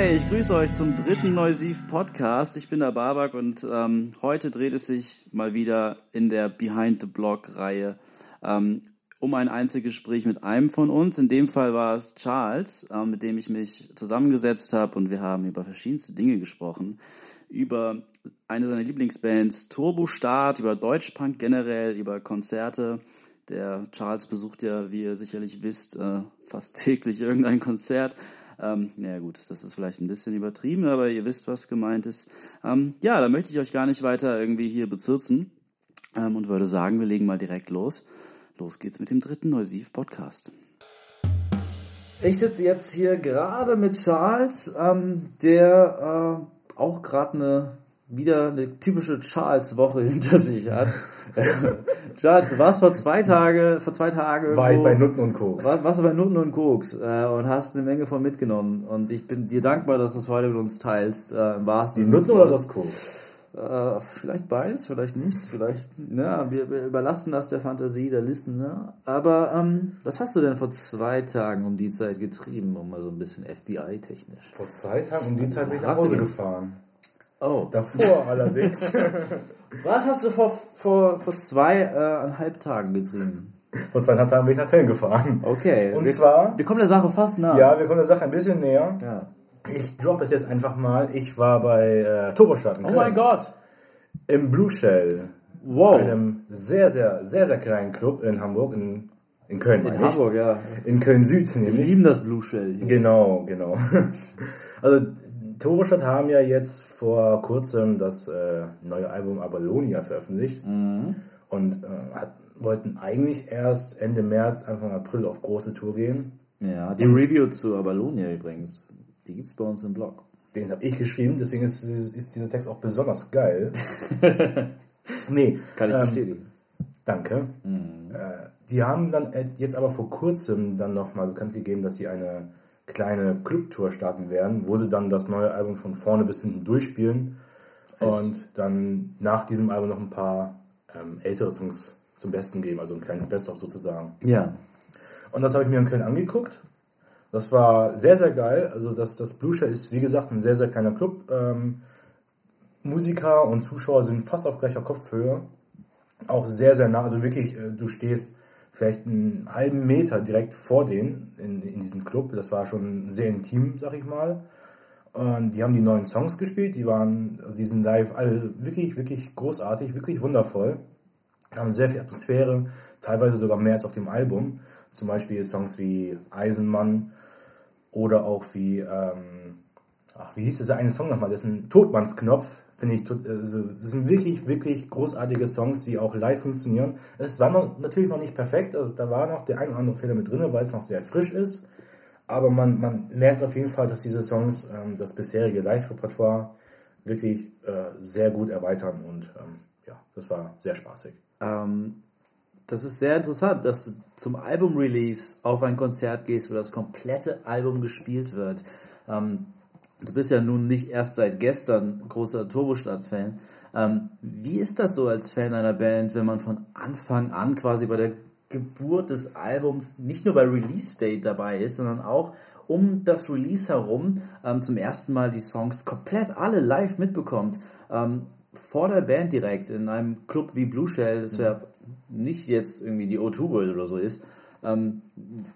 Hi, ich grüße euch zum dritten Neusiv Podcast. Ich bin der Babak und ähm, heute dreht es sich mal wieder in der Behind the Block Reihe ähm, um ein Einzelgespräch mit einem von uns. In dem Fall war es Charles, äh, mit dem ich mich zusammengesetzt habe und wir haben über verschiedenste Dinge gesprochen. Über eine seiner Lieblingsbands Turbo Start, über Deutschpunk generell, über Konzerte. Der Charles besucht ja, wie ihr sicherlich wisst, äh, fast täglich irgendein Konzert. Ähm, naja gut, das ist vielleicht ein bisschen übertrieben, aber ihr wisst, was gemeint ist. Ähm, ja, da möchte ich euch gar nicht weiter irgendwie hier bezirzen ähm, und würde sagen, wir legen mal direkt los. Los geht's mit dem dritten Neusiv Podcast. Ich sitze jetzt hier gerade mit Charles, ähm, der äh, auch gerade eine wieder eine typische Charles-Woche hinter sich hat. Charles, du warst vor zwei Tage, vor zwei Tagen War ich bei Nutten und Koks. War, warst du bei Nutten und Koks äh, und hast eine Menge von mitgenommen. Und ich bin dir dankbar, dass du es heute mit uns teilst. Äh, im wahrsten Die Nutten oder das Koks? Äh, vielleicht beides, vielleicht nichts, vielleicht, ne, wir, wir überlassen das der Fantasie, der Listener. Aber ähm, was hast du denn vor zwei Tagen um die Zeit getrieben, um mal so ein bisschen FBI-technisch? Vor zwei Tagen um die Zeit bin ich nach Hause gefahren. Oh. Davor allerdings. Was hast du vor, vor, vor zweieinhalb äh, Tagen getrieben? Vor zweieinhalb Tagen bin ich nach Köln gefahren. Okay. Und wir, zwar. Wir kommen der Sache fast nah. Ja, wir kommen der Sache ein bisschen näher. Ja. Ich droppe es jetzt einfach mal. Ich war bei äh, Turbostadt in Oh Köln. mein Gott. Im Blue Shell. Wow. Einem sehr, sehr, sehr, sehr kleinen Club in Hamburg. In, in Köln, In. Hamburg, ja. In Köln Süd, Wir nämlich. lieben das Blue Shell. Hier. Genau, genau. Also Turbostadt haben ja jetzt vor kurzem das äh, neue Album Abalonia veröffentlicht und äh, hat, wollten eigentlich erst Ende März, Anfang April auf große Tour gehen. Ja, die Review zu Abalonia übrigens, die gibt's bei uns im Blog. Den habe ich geschrieben, deswegen ist, ist dieser Text auch besonders geil. nee, Kann ich ähm, bestätigen. Danke. Äh, die haben dann äh, jetzt aber vor kurzem dann nochmal bekannt gegeben, dass sie eine kleine Clubtour starten werden, wo sie dann das neue Album von vorne bis hinten durchspielen und dann nach diesem Album noch ein paar ähm, ältere Songs zum Besten geben, also ein kleines Best-of sozusagen. Ja. Und das habe ich mir in Köln angeguckt. Das war sehr, sehr geil. Also das, das Blue Shell ist, wie gesagt, ein sehr, sehr kleiner Club. Ähm, Musiker und Zuschauer sind fast auf gleicher Kopfhöhe. Auch sehr, sehr nah. Also wirklich, äh, du stehst vielleicht einen halben Meter direkt vor denen in, in diesem Club. Das war schon sehr intim, sag ich mal. Und die haben die neuen Songs gespielt. Die waren, also die sind live alle wirklich, wirklich großartig, wirklich wundervoll. Haben sehr viel Atmosphäre, teilweise sogar mehr als auf dem Album. Zum Beispiel Songs wie Eisenmann oder auch wie, ähm, ach, wie hieß dieser eine Song nochmal? Das ist ein Todmannsknopf, finde ich. Also, das sind wirklich, wirklich großartige Songs, die auch live funktionieren. Es war noch, natürlich noch nicht perfekt, also da war noch der ein oder andere Fehler mit drin, weil es noch sehr frisch ist. Aber man, man merkt auf jeden Fall, dass diese Songs ähm, das bisherige Live-Repertoire wirklich äh, sehr gut erweitern und ähm, ja, das war sehr spaßig. Ähm, das ist sehr interessant, dass du zum Album-Release auf ein Konzert gehst, wo das komplette Album gespielt wird. Ähm, du bist ja nun nicht erst seit gestern großer Turbostadt-Fan. Ähm, wie ist das so als Fan einer Band, wenn man von Anfang an quasi bei der Geburt des Albums nicht nur bei Release-Date dabei ist, sondern auch um das Release herum ähm, zum ersten Mal die Songs komplett alle live mitbekommt? Ähm, vor der Band direkt in einem Club wie Blue Shell, das ja nicht jetzt irgendwie die O2 World oder so ist. Ähm,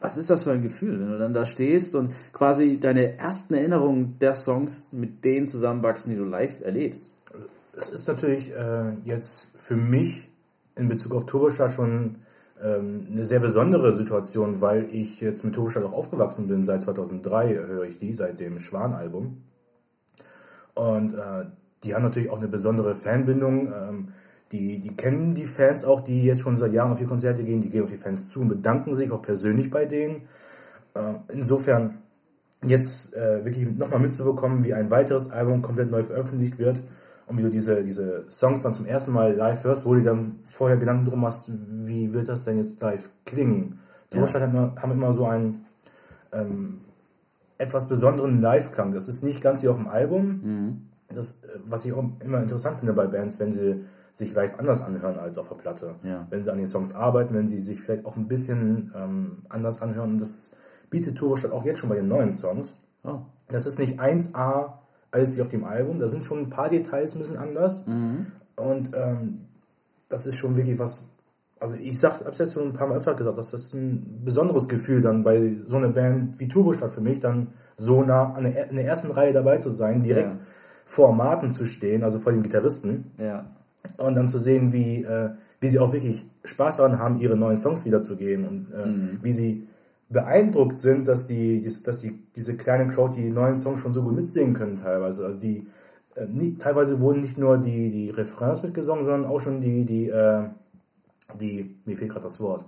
was ist das für ein Gefühl, wenn du dann da stehst und quasi deine ersten Erinnerungen der Songs mit denen zusammenwachsen, die du live erlebst? Es ist natürlich äh, jetzt für mich in Bezug auf Turbostadt schon ähm, eine sehr besondere Situation, weil ich jetzt mit Turbostadt auch aufgewachsen bin. Seit 2003 höre ich die, seit dem Schwan-Album. Und äh, die haben natürlich auch eine besondere Fanbindung. Ähm, die, die kennen die Fans auch, die jetzt schon seit Jahren auf die Konzerte gehen. Die gehen auf die Fans zu und bedanken sich auch persönlich bei denen. Äh, insofern jetzt äh, wirklich nochmal mitzubekommen, wie ein weiteres Album komplett neu veröffentlicht wird und wie du diese, diese Songs dann zum ersten Mal live hörst, wo du dann vorher Gedanken drum machst, wie wird das denn jetzt live klingen. Turbostadt ja. haben, haben immer so einen ähm, etwas besonderen Live-Klang. Das ist nicht ganz wie auf dem Album. Das, äh, was ich auch immer interessant finde bei Bands, wenn sie sich live anders anhören als auf der Platte. Ja. Wenn sie an den Songs arbeiten, wenn sie sich vielleicht auch ein bisschen ähm, anders anhören. Und das bietet Turbostadt auch jetzt schon bei den neuen Songs. Oh. Das ist nicht 1A alles wie auf dem Album. Da sind schon ein paar Details ein bisschen anders. Und ähm, das ist schon wirklich was. Also ich sag, hab's jetzt schon ein paar Mal öfter gesagt, dass das ein besonderes Gefühl dann bei so einer Band wie Turbostadt für mich dann so nah an der, in der ersten Reihe dabei zu sein, direkt Ja. vor Martin zu stehen, also vor dem Gitarristen Ja. Und dann zu sehen, wie, äh, wie sie auch wirklich Spaß daran haben, ihre neuen Songs wiederzugeben und äh, wie sie beeindruckt sind, dass die, dass die diese kleine Crowd die neuen Songs schon so gut mitsingen können teilweise. Also die äh, nie, teilweise wurden nicht nur die, die Refrains mitgesungen, sondern auch schon die, die, äh, die, mir fehlt gerade das Wort.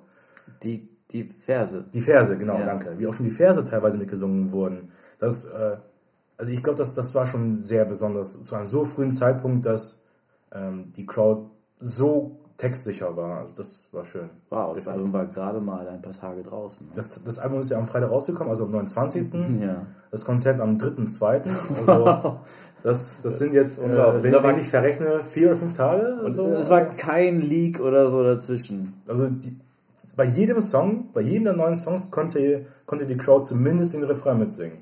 Die, die Verse. Die Verse, genau, Ja. danke. Wie auch schon die Verse teilweise mitgesungen wurden. Das, äh, also ich glaube, das, das war schon sehr besonders zu einem so frühen Zeitpunkt, dass ähm, die Crowd so textsicher war. Also das war schön. Wow, das Album war gerade mal ein paar Tage draußen. ne? Das, das Album ist ja am Freitag rausgekommen, also am 29. Ja. Das Konzert am 3.2. Also das, das sind jetzt, äh, wenn, wenn ich verrechne, vier oder fünf Tage. oder so. Es war kein Leak oder so dazwischen. Also die, bei jedem Song, bei jedem der neuen Songs konnte, konnte die Crowd zumindest den Refrain mitsingen.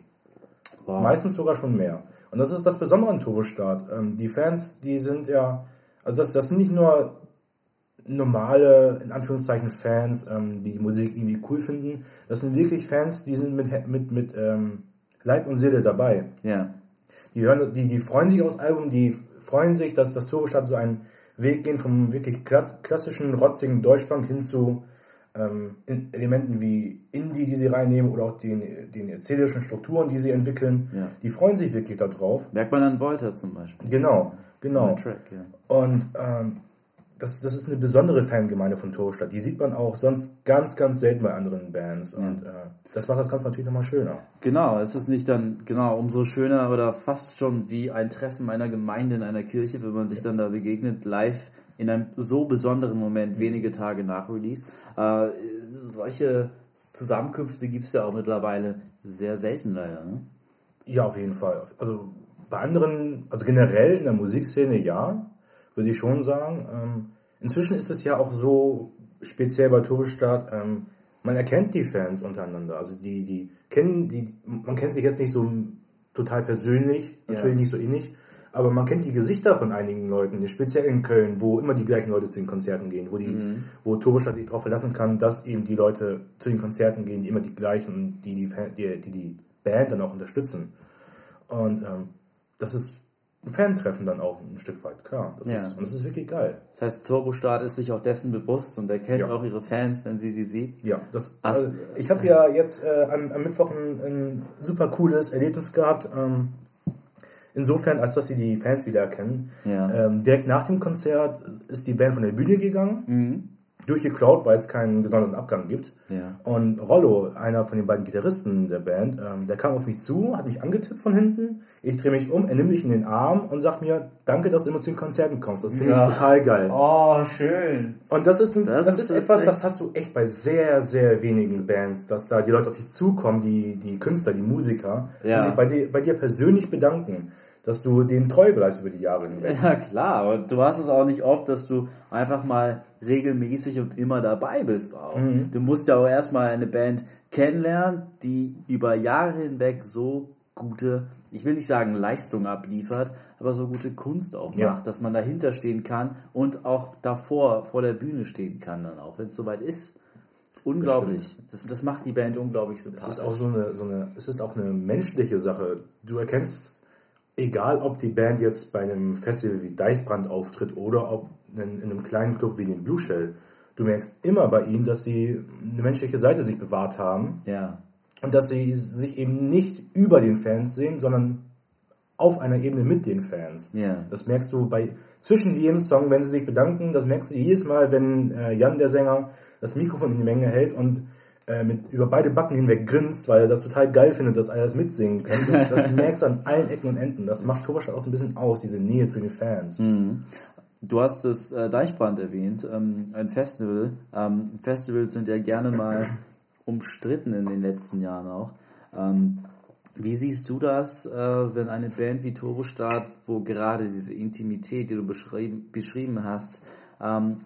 Wow. Meistens sogar schon mehr. Und das ist das Besondere an Turbostart. Ähm, die Fans, die sind ja, also das, das sind nicht nur normale, in Anführungszeichen, Fans, ähm, die die Musik irgendwie cool finden. Das sind wirklich Fans, die sind mit, mit, mit ähm, Leib und Seele dabei. Ja. Die, hören, die, die freuen sich aufs Album, die freuen sich, dass das Turbostart so einen Weg gehen vom wirklich kla- klassischen, rotzigen Deutschpunk hin zu ähm, Elementen wie Indie, die sie reinnehmen oder auch den, den erzählerischen Strukturen, die sie entwickeln. Ja. Die freuen sich wirklich darauf. Merkt man an Volta zum Beispiel. Genau, genau. Track, ja. Und ähm, das, das ist eine besondere Fangemeinde von Turbostart. Die sieht man auch sonst ganz, ganz selten bei anderen Bands. Und äh, das macht das Ganze natürlich nochmal schöner. Genau, es ist nicht dann, genau, umso schöner oder fast schon wie ein Treffen einer Gemeinde in einer Kirche, wenn man sich dann da begegnet, live in einem so besonderen Moment, wenige Tage nach Release. Äh, solche Zusammenkünfte gibt es ja auch mittlerweile sehr selten leider. Ne? Ja, auf jeden Fall. Also bei anderen, also generell in der Musikszene ja, würde ich schon sagen. Ähm, inzwischen ist es ja auch so, speziell bei Turbostart, ähm, man erkennt die Fans untereinander. Also die, die kennen, die, man kennt sich jetzt nicht so total persönlich, natürlich Ja. nicht so innig, aber man kennt die Gesichter von einigen Leuten, speziell in Köln, wo immer die gleichen Leute zu den Konzerten gehen, wo die, wo Turbostart sich darauf verlassen kann, dass eben die Leute zu den Konzerten gehen, die immer die gleichen, die die, die, die, die Band dann auch unterstützen. Und ähm, das ist ein Fantreffen dann auch ein Stück weit, klar. Das Ja. ist, und das ist wirklich geil. Das heißt, Turbostart ist sich auch dessen bewusst und erkennt Ja. auch ihre Fans, wenn sie die sieht. Ja, das, also, ich habe ja jetzt äh, am, am Mittwoch ein, ein super cooles Erlebnis gehabt. Ähm, insofern, als dass sie die Fans wieder erkennen. Ja. Ähm, direkt nach dem Konzert ist die Band von der Bühne gegangen. Mhm. Durch die Crowd, weil es keinen gesonderten Abgang gibt. Ja. Und Rollo, einer von den beiden Gitarristen der Band, ähm, der kam auf mich zu, hat mich angetippt von hinten. Ich drehe mich um, er nimmt mich in den Arm und sagt mir, danke, dass du immer zu den Konzerten kommst. Das finde Ja. ich total geil. Oh, schön. Und das ist, ein, Das das, ist- das etwas, das hast du echt bei sehr, sehr wenigen Bands, dass da die Leute auf dich zukommen, die, die Künstler, die Musiker, Ja. und sich bei dir, bei dir persönlich bedanken, dass du denen treu bleibst über die Jahre hinweg. Ja, klar, aber du hast es auch nicht oft, dass du einfach mal regelmäßig und immer dabei bist auch. Du musst ja auch erstmal eine Band kennenlernen, die über Jahre hinweg so gute, ich will nicht sagen Leistung abliefert, aber so gute Kunst auch Ja. macht, dass man dahinter stehen kann und auch davor, vor der Bühne stehen kann dann auch, wenn es soweit ist. Unglaublich. Das, das macht die Band unglaublich Es sympathisch. ist auch so eine, so eine, es ist auch eine menschliche Sache. Du erkennst, egal ob die Band jetzt bei einem Festival wie Deichbrand auftritt oder ob in, in einem kleinen Club wie dem Blue Shell, du merkst immer bei ihnen, dass sie eine menschliche Seite sich bewahrt haben ja. und dass sie sich eben nicht über den Fans sehen, sondern auf einer Ebene mit den Fans. Ja. Das merkst du bei zwischen jedem Song, wenn sie sich bedanken, das merkst du jedes Mal, wenn äh, Jan, der Sänger, das Mikrofon in die Menge hält und äh, mit über beide Backen hinweg grinst, weil er das total geil findet, dass alle das mitsingen können. Das, das merkst du an allen Ecken und Enden. Das macht Turbostadt auch so ein bisschen aus, diese Nähe zu den Fans. Du hast das äh, Deichbrand erwähnt, ähm, ein Festival. Ähm, Festivals sind ja gerne mal umstritten in den letzten Jahren auch. Ähm, wie siehst du das, äh, wenn eine Band wie Turbostart, wo gerade diese Intimität, die du beschrieben, beschrieben hast, ähm,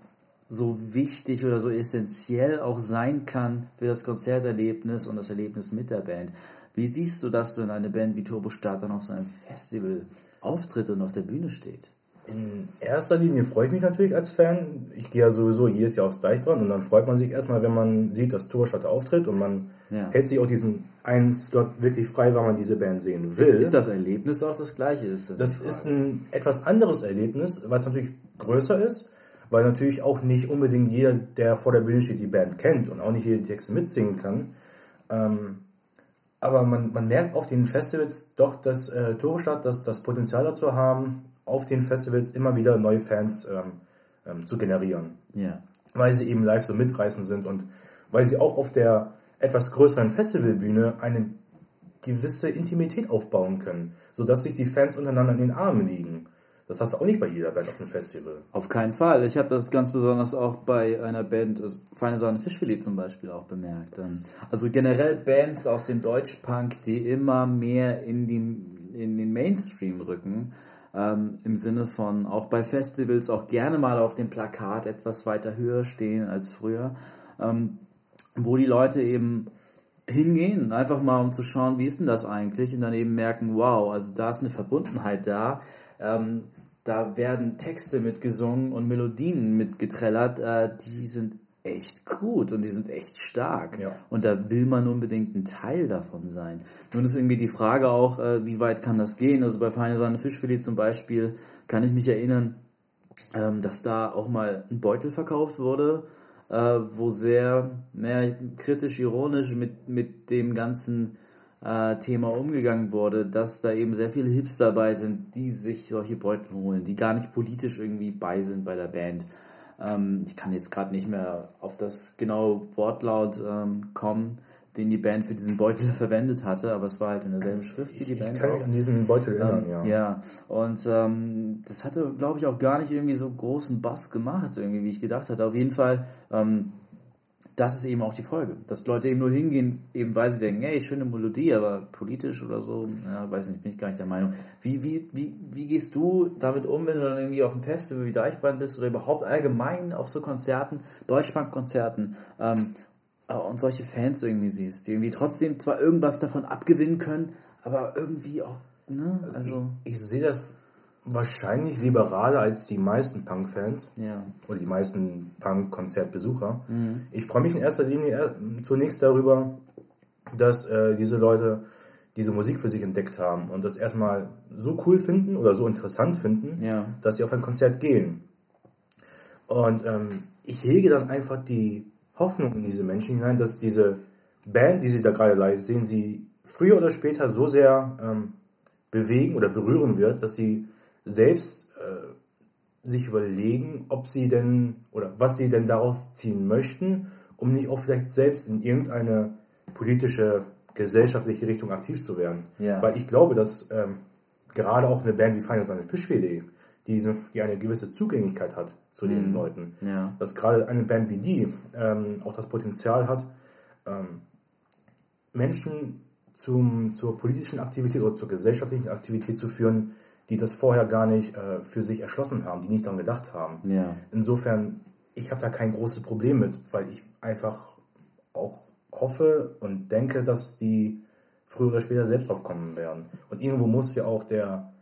so wichtig oder so essentiell auch sein kann für das Konzerterlebnis und das Erlebnis mit der Band? Wie siehst du das, wenn eine Band wie Turbo Start dann auf so einem Festival auftritt und auf der Bühne steht? In erster Linie freue ich mich natürlich als Fan. Ich gehe ja sowieso jedes Jahr aufs Deichbrand und dann freut man sich erstmal, wenn man sieht, dass Turbostadt auftritt und man ja. hält sich auch diesen einen Slot wirklich frei, weil man diese Band sehen will. Ist, ist das Erlebnis auch das gleiche? Ist das ist ein etwas anderes Erlebnis, weil es natürlich größer ist, weil natürlich auch nicht unbedingt jeder, der vor der Bühne steht, die Band kennt und auch nicht jede Texte mitsingen kann. Ähm, aber man, man merkt auf den Festivals doch, dass äh, Turbostadt das, das Potenzial dazu haben, auf den Festivals immer wieder neue Fans ähm, ähm, zu generieren. Ja. Weil sie eben live so mitreißend sind und weil sie auch auf der etwas größeren Festivalbühne eine gewisse Intimität aufbauen können, sodass sich die Fans untereinander in den Armen liegen. Das hast du auch nicht bei jeder Band auf einem Festival. Auf keinen Fall. Ich habe das ganz besonders auch bei einer Band, also Feine Sahne Fischfilet zum Beispiel auch bemerkt. Ähm, also generell Bands aus dem Deutschpunk, die immer mehr in, die, in den Mainstream rücken. Ähm, Im Sinne von auch bei Festivals auch gerne mal auf dem Plakat etwas weiter höher stehen als früher. Ähm, wo die Leute eben hingehen, einfach mal um zu schauen, wie ist denn das eigentlich und dann eben merken, wow, also da ist eine Verbundenheit da. Ähm, da werden Texte mitgesungen und Melodien mitgetrellert, äh, die sind echt gut und die sind echt stark. Ja. Und da will man unbedingt ein Teil davon sein. Nun ist irgendwie die Frage auch, äh, wie weit kann das gehen? Also bei Feine Sahne Fischfilet zum Beispiel kann ich mich erinnern, ähm, dass da auch mal ein Beutel verkauft wurde, äh, wo sehr naja, kritisch, ironisch mit, mit dem ganzen äh, Thema umgegangen wurde, dass da eben sehr viele Hips dabei sind, die sich solche Beutel holen, die gar nicht politisch irgendwie bei sind bei der Band. Ähm, ich kann jetzt gerade nicht mehr auf das genaue Wortlaut ähm, kommen, den die Band für diesen Beutel verwendet hatte, aber es war halt in derselben Schrift wie die Band. Ich kann mich an diesen Beutel erinnern, ähm, ja. Ja, und ähm, das hatte, glaube ich, auch gar nicht irgendwie so großen Bass gemacht, irgendwie, wie ich gedacht hatte. Auf jeden Fall ähm, das ist eben auch die Folge. Dass Leute eben nur hingehen, eben weil sie denken, ey, schöne Melodie, aber politisch oder so, ja, weiß nicht, bin ich gar nicht der Meinung. Wie, wie, wie, wie gehst du damit um, wenn du dann irgendwie auf dem Festival wie Deichbrand bist oder überhaupt allgemein auf so Konzerten, Deutschbankkonzerten ähm, äh, und solche Fans irgendwie siehst, die irgendwie trotzdem zwar irgendwas davon abgewinnen können, aber irgendwie auch, ne, also. Ich, ich sehe das wahrscheinlich liberaler als die meisten Punk-Fans ja. oder die meisten Punk-Konzertbesucher. Mhm. Ich freue mich in erster Linie zunächst darüber, dass äh, diese Leute diese Musik für sich entdeckt haben und das erstmal so cool finden oder so interessant finden, ja. dass sie auf ein Konzert gehen. Und ähm, ich hege dann einfach die Hoffnung in diese Menschen hinein, dass diese Band, die sie da gerade live sehen, sie früher oder später so sehr ähm, bewegen oder berühren wird, dass sie selbst äh, sich überlegen, ob sie denn oder was sie denn daraus ziehen möchten, um nicht auch vielleicht selbst in irgendeine politische, gesellschaftliche Richtung aktiv zu werden. Ja. Weil ich glaube, dass ähm, gerade auch eine Band wie Feine Sahne Fischfilet, die, die eine gewisse Zugänglichkeit hat zu mhm. den Leuten, ja. dass gerade eine Band wie die ähm, auch das Potenzial hat, ähm, Menschen zum, zur politischen Aktivität oder zur gesellschaftlichen Aktivität zu führen, die das vorher gar nicht äh, für sich erschlossen haben, die nicht daran gedacht haben. Ja. Insofern, ich habe da kein großes Problem mit, weil ich einfach auch hoffe und denke, dass die früher oder später selbst drauf kommen werden. Und irgendwo muss ja auch der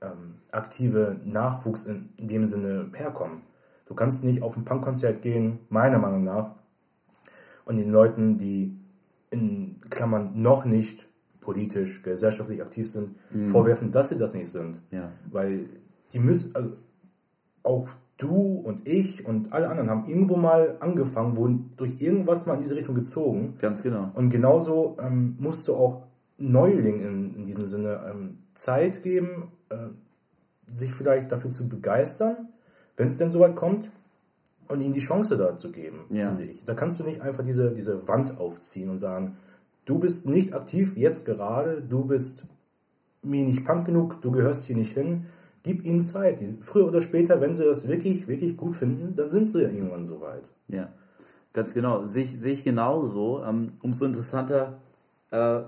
ähm, aktive Nachwuchs in, in, dem Sinne herkommen. Du kannst nicht auf ein Punkkonzert gehen, meiner Meinung nach, und den Leuten, die in Klammern noch nicht politisch, gesellschaftlich aktiv sind, mhm. vorwerfen, dass sie das nicht sind. Ja. Weil die müssen, also auch du und ich und alle anderen haben irgendwo mal angefangen, wurden durch irgendwas mal in diese Richtung gezogen. Ganz genau. Und genauso ähm, musst du auch Neulingen in, in diesem Sinne ähm, Zeit geben, äh, sich vielleicht dafür zu begeistern, wenn es denn soweit kommt, und ihnen die Chance dazu geben, ja. finde ich. Da kannst du nicht einfach diese, diese Wand aufziehen und sagen, Du bist nicht aktiv jetzt gerade, du bist mir nicht punk genug, du gehörst hier nicht hin. Gib ihnen Zeit. Früher oder später, wenn sie das wirklich, wirklich gut finden, dann sind sie ja irgendwann soweit. Ja, ganz genau. Sehe ich, sehe ich genauso. Ähm, umso interessanter äh,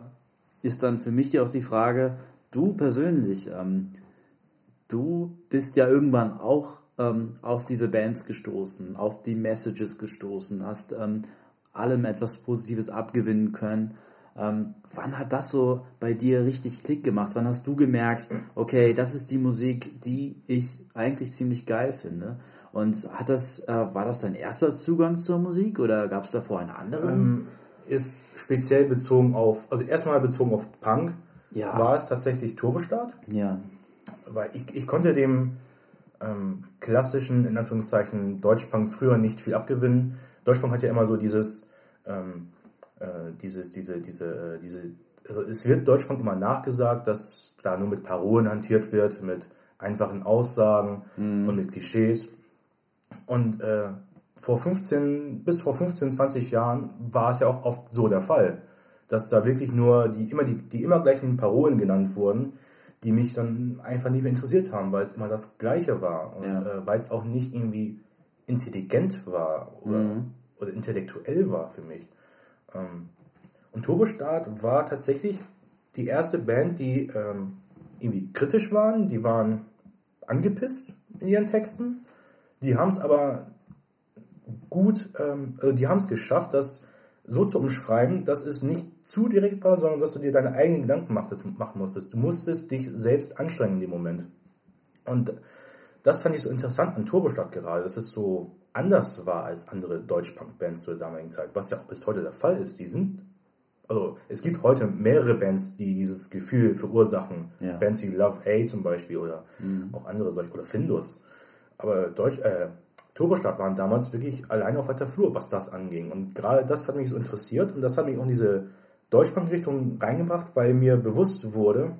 ist dann für mich ja auch die Frage, du persönlich, ähm, du bist ja irgendwann auch ähm, auf diese Bands gestoßen, auf die Messages gestoßen, hast ähm, allem etwas Positives abgewinnen können Ähm, wann hat das so bei dir richtig Klick gemacht? Wann hast du gemerkt, okay, das ist die Musik, die ich eigentlich ziemlich geil finde? Und hat das, äh, war das dein erster Zugang zur Musik oder gab es davor einen anderen? Ähm, ist speziell bezogen auf, also erstmal bezogen auf Punk, Ja. war es tatsächlich Turbostart. ja, weil ich, ich konnte dem ähm, klassischen, in Anführungszeichen, Deutschpunk früher nicht viel abgewinnen. Deutschpunk hat ja immer so dieses, ähm, äh, dieses, diese, diese, äh, diese, also es wird Deutschpunk immer nachgesagt, dass da nur mit Parolen hantiert wird, mit einfachen Aussagen und mit Klischees. Und äh, vor 15, bis vor 15, 20 Jahren war es ja auch oft so der Fall, dass da wirklich nur die immer, die, die immer gleichen Parolen genannt wurden, die mich dann einfach nie mehr interessiert haben, weil es immer das Gleiche war und Ja. äh, weil es auch nicht irgendwie intelligent war oder, oder intellektuell war für mich. Ähm, und Turbostart war tatsächlich die erste Band, die ähm, irgendwie kritisch waren, die waren angepisst in ihren Texten, die haben es aber gut, ähm, also die haben es geschafft, das so zu umschreiben, dass es nicht zu direkt war, sondern dass du dir deine eigenen Gedanken machen musstest. Du musstest dich selbst anstrengen in dem Moment. Und das fand ich so interessant an Turbostadt gerade, dass es so anders war als andere Deutschpunk-Bands zur damaligen Zeit, was ja auch bis heute der Fall ist. Die sind, also es gibt heute mehrere Bands, die dieses Gefühl verursachen. Ja. Bands wie Love A zum Beispiel oder auch andere solche, oder Findus. Aber Deutsch, äh, Turbostadt waren damals wirklich alleine auf weiter Flur, was das anging. Und gerade das hat mich so interessiert und das hat mich auch in diese Deutschpunk-Richtung reingebracht, weil mir bewusst wurde,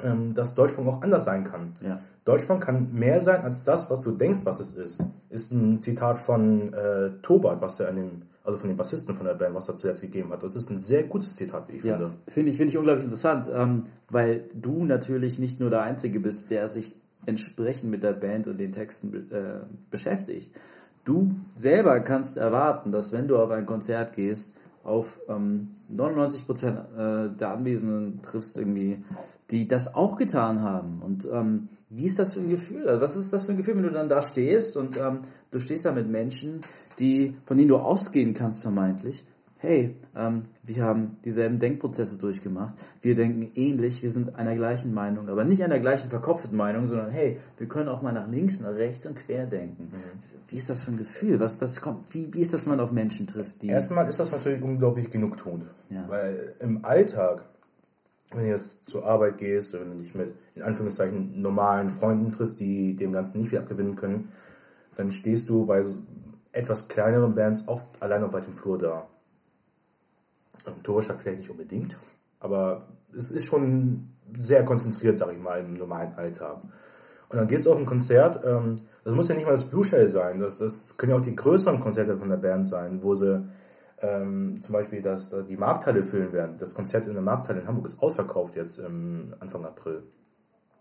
ähm, dass Deutschpunk auch anders sein kann. Ja. Deutschpunk kann mehr sein als das, was du denkst, was es ist. Ist ein Zitat von äh, Tobart, was er an dem, also von dem Bassisten von der Band, was er zuletzt gegeben hat. Das ist ein sehr gutes Zitat, wie ich Ja, finde. finde ich, finde ich unglaublich interessant, ähm, weil du natürlich nicht nur der Einzige bist, der sich entsprechend mit der Band und den Texten äh, beschäftigt. Du selber kannst erwarten, dass wenn du auf ein Konzert gehst, auf ähm, 99 Prozent äh, der Anwesenden triffst irgendwie, die das auch getan haben. Und ähm, wie ist das für ein Gefühl? Also was ist das für ein Gefühl, wenn du dann da stehst und ähm, du stehst da mit Menschen, die, von denen du ausgehen kannst vermeintlich, hey, ähm, wir haben dieselben Denkprozesse durchgemacht, wir denken ähnlich, wir sind einer gleichen Meinung, aber nicht einer gleichen verkopften Meinung, sondern hey, wir können auch mal nach links, nach rechts und quer denken. Wie ist das für ein Gefühl? Was, was kommt, wie, wie ist das, wenn man auf Menschen trifft, die. Erstmal ist das natürlich unglaublich genugtuend. Ja. Weil im Alltag, wenn du jetzt zur Arbeit gehst, wenn du dich mit, in Anführungszeichen, normalen Freunden triffst, die dem Ganzen nicht viel abgewinnen können, dann stehst du bei etwas kleineren Bands oft allein auf weitem Flur da. Im Torstadt vielleicht nicht unbedingt, aber es ist schon sehr konzentriert, sag ich mal, im normalen Alltag. Und dann gehst du auf ein Konzert, ähm, das muss ja nicht mal das Blue Shell sein, das, das können ja auch die größeren Konzerte von der Band sein, wo sie ähm, zum Beispiel das, äh, die Markthalle füllen werden. Das Konzert in der Markthalle in Hamburg ist ausverkauft jetzt im Anfang April.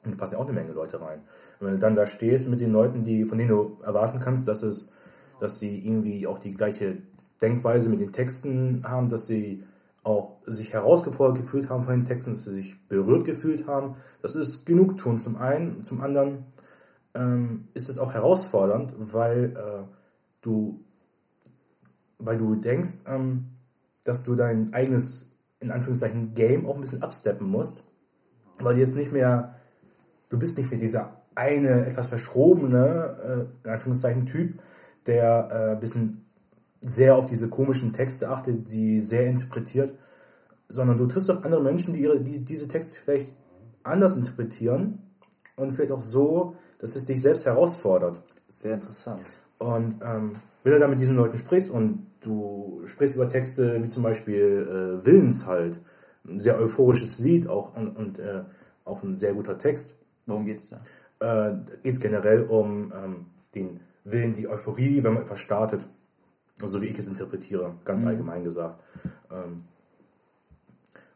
Und da passen ja auch eine Menge Leute rein. Und wenn du dann da stehst mit den Leuten, die, von denen du erwarten kannst, dass es, dass sie irgendwie auch die gleiche Denkweise mit den Texten haben, dass sie auch sich herausgefordert gefühlt haben von den Texten, dass sie sich berührt gefühlt haben. Das ist Genugtuung zum einen. Zum anderen ähm, ist es auch herausfordernd, weil äh, du, weil du denkst, ähm, dass du dein eigenes, in Anführungszeichen, Game auch ein bisschen absteppen musst, weil du jetzt nicht mehr, du bist nicht mehr dieser eine etwas verschrobene, äh, in Anführungszeichen, Typ, der äh, ein bisschen sehr auf diese komischen Texte achtet, die sehr interpretiert, sondern du triffst auf andere Menschen, die, ihre, die diese Texte vielleicht anders interpretieren und vielleicht auch so, dass es dich selbst herausfordert. Sehr interessant. Und ähm, wenn du dann mit diesen Leuten sprichst und du sprichst über Texte wie zum Beispiel äh, Willens halt, ein sehr euphorisches Lied auch und, und äh, auch ein sehr guter Text, Worum geht's da? äh, geht es generell um ähm, den Willen, die Euphorie, wenn man etwas startet. So wie ich es interpretiere, ganz allgemein gesagt. Ähm,